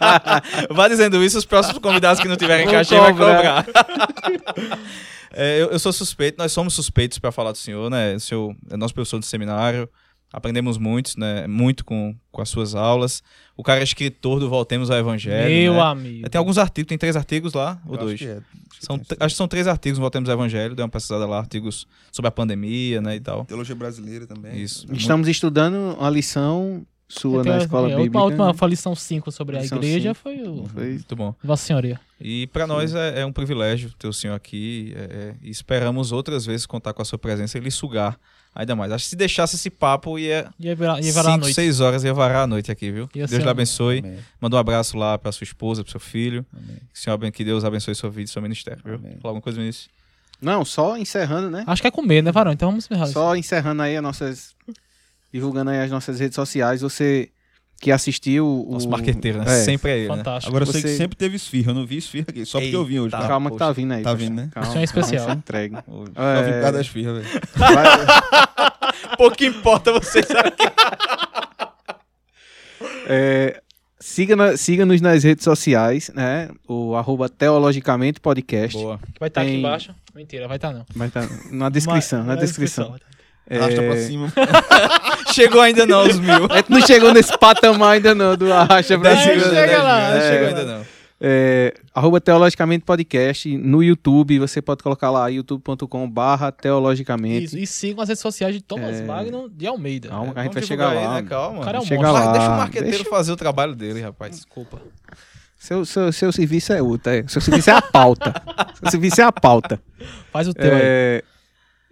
[laughs] Vai dizendo isso, os próximos convidados que não tiverem Vão cachê vai cobrar. cobrar. [laughs] É, eu, eu sou suspeito, nós somos suspeitos para falar do senhor, né? O senhor é nosso professor de seminário, aprendemos muito, né? Muito com, com as suas aulas. O cara é escritor do Voltemos ao Evangelho. Meu né? amigo. Tem alguns artigos, tem três artigos lá, ou eu acho dois? que é. São, acho que são três artigos no Voltemos ao Evangelho, dei uma pesquisada lá, artigos sobre a pandemia, né, e tal. Teologia brasileira também. Isso. Estamos estudando uma lição sua na É, escola é, a bíblica. última, última foi a lição 5 sobre Lição a igreja, cinco. foi o Foi- Muito bom. Vossa Senhoria. E para nós é, é um privilégio ter o senhor aqui é, é, e esperamos outras vezes contar com a sua presença e lhe sugar ainda mais. Acho que se deixasse esse papo, ia Ia virar, ia virar a 5, noite. 6 horas, ia varar a noite aqui, viu? Ia Deus lhe abençoe. Amém. Manda um abraço lá para sua esposa, para seu filho. Amém. Que, senhor, que Deus abençoe sua vida e seu ministério, viu? Amém. Falar alguma coisa nisso? Não, só encerrando, né? Acho que é comer, né, Varão? Então vamos encerrar isso. Só encerrando aí as nossas. Divulgando aí as nossas redes sociais. Você que assistiu. o- Nosso marqueteiro, né? É. Sempre é ele, né? Fantástico. Agora eu sei que sempre teve esfirra. Eu não vi esfirra aqui, só porque eu vim hoje. Tá? Calma que tá poxa. vindo aí. Tá vindo, né? Calma, Isso é especial. calma, entrega. Só vim por causa das esfirra, velho. Vai- [laughs] Pouco importa vocês aqui. É, siga na- Siga-nos nas redes sociais, né? O arroba Teologicamente Podcast. Boa. Vai estar aqui Tem- embaixo? Mentira, vai estar não. Vai estar na descrição, Mas- na na descrição. É, Arrasta pra cima. [laughs] Chegou ainda não os mil. A gente não chegou nesse patamar ainda não, do arracha pra cima. chega lá, Não É, chegou ainda não. É, arroba Teologicamente Podcast no YouTube. Você pode colocar lá youtube.com barra Teologicamente. Isso, e sigam as redes sociais de Thomas É. Magno de Almeida. Calma a gente Vamos vai chegar aí, lá. Né? Calma. O cara é um Chega lá. Deixa o marqueteiro deixa- fazer o trabalho dele, rapaz. Desculpa. Seu, seu, seu serviço é outro. é. Seu serviço é a pauta. [laughs] seu serviço é a pauta. Faz o teu aí.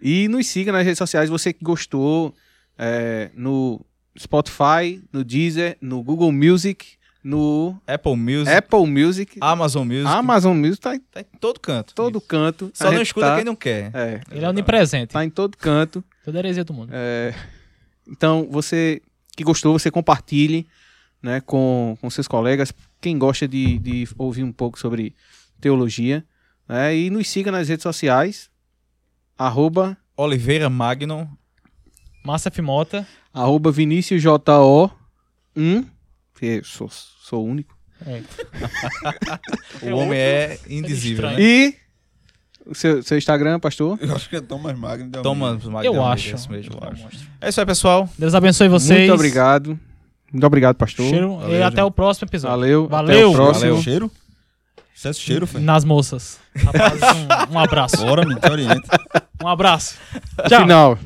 E nos siga nas redes sociais. Você que gostou é, no Spotify, no Deezer, no Google Music, no Apple Music, Apple Music, Amazon Music, Amazon Music. Tá em tá em todo canto. todo Isso. canto. Só não escuta tá, quem não quer. É, Ele é onipresente. tá em todo canto. Toda heresia do mundo. É, então, você que gostou, você compartilhe né, com, com seus colegas. Quem gosta de, de ouvir um pouco sobre teologia. né, e nos siga nas redes sociais. Arroba, Oliveira Magnum. Massa F. Mota. arroba Vinícius JO 1. que eu sou, sou único. É. [laughs] O É homem outro- é indizível, estranho. né? E o seu, seu Instagram, pastor? Eu acho que é Thomas Magno. Almeida. Magnum, Eu é acho. mesmo. É um monstro. É isso aí, pessoal. Deus abençoe vocês. Muito obrigado. Muito obrigado, pastor. Cheiro, e Valeu, até gente. o próximo episódio. Valeu. Valeu. Até o próximo. Valeu. Cheiro? Excesso de cheiro, foi? Nas moças. Rapaz, um, um abraço. Bora, me te orienta. Um abraço. Tchau. Final.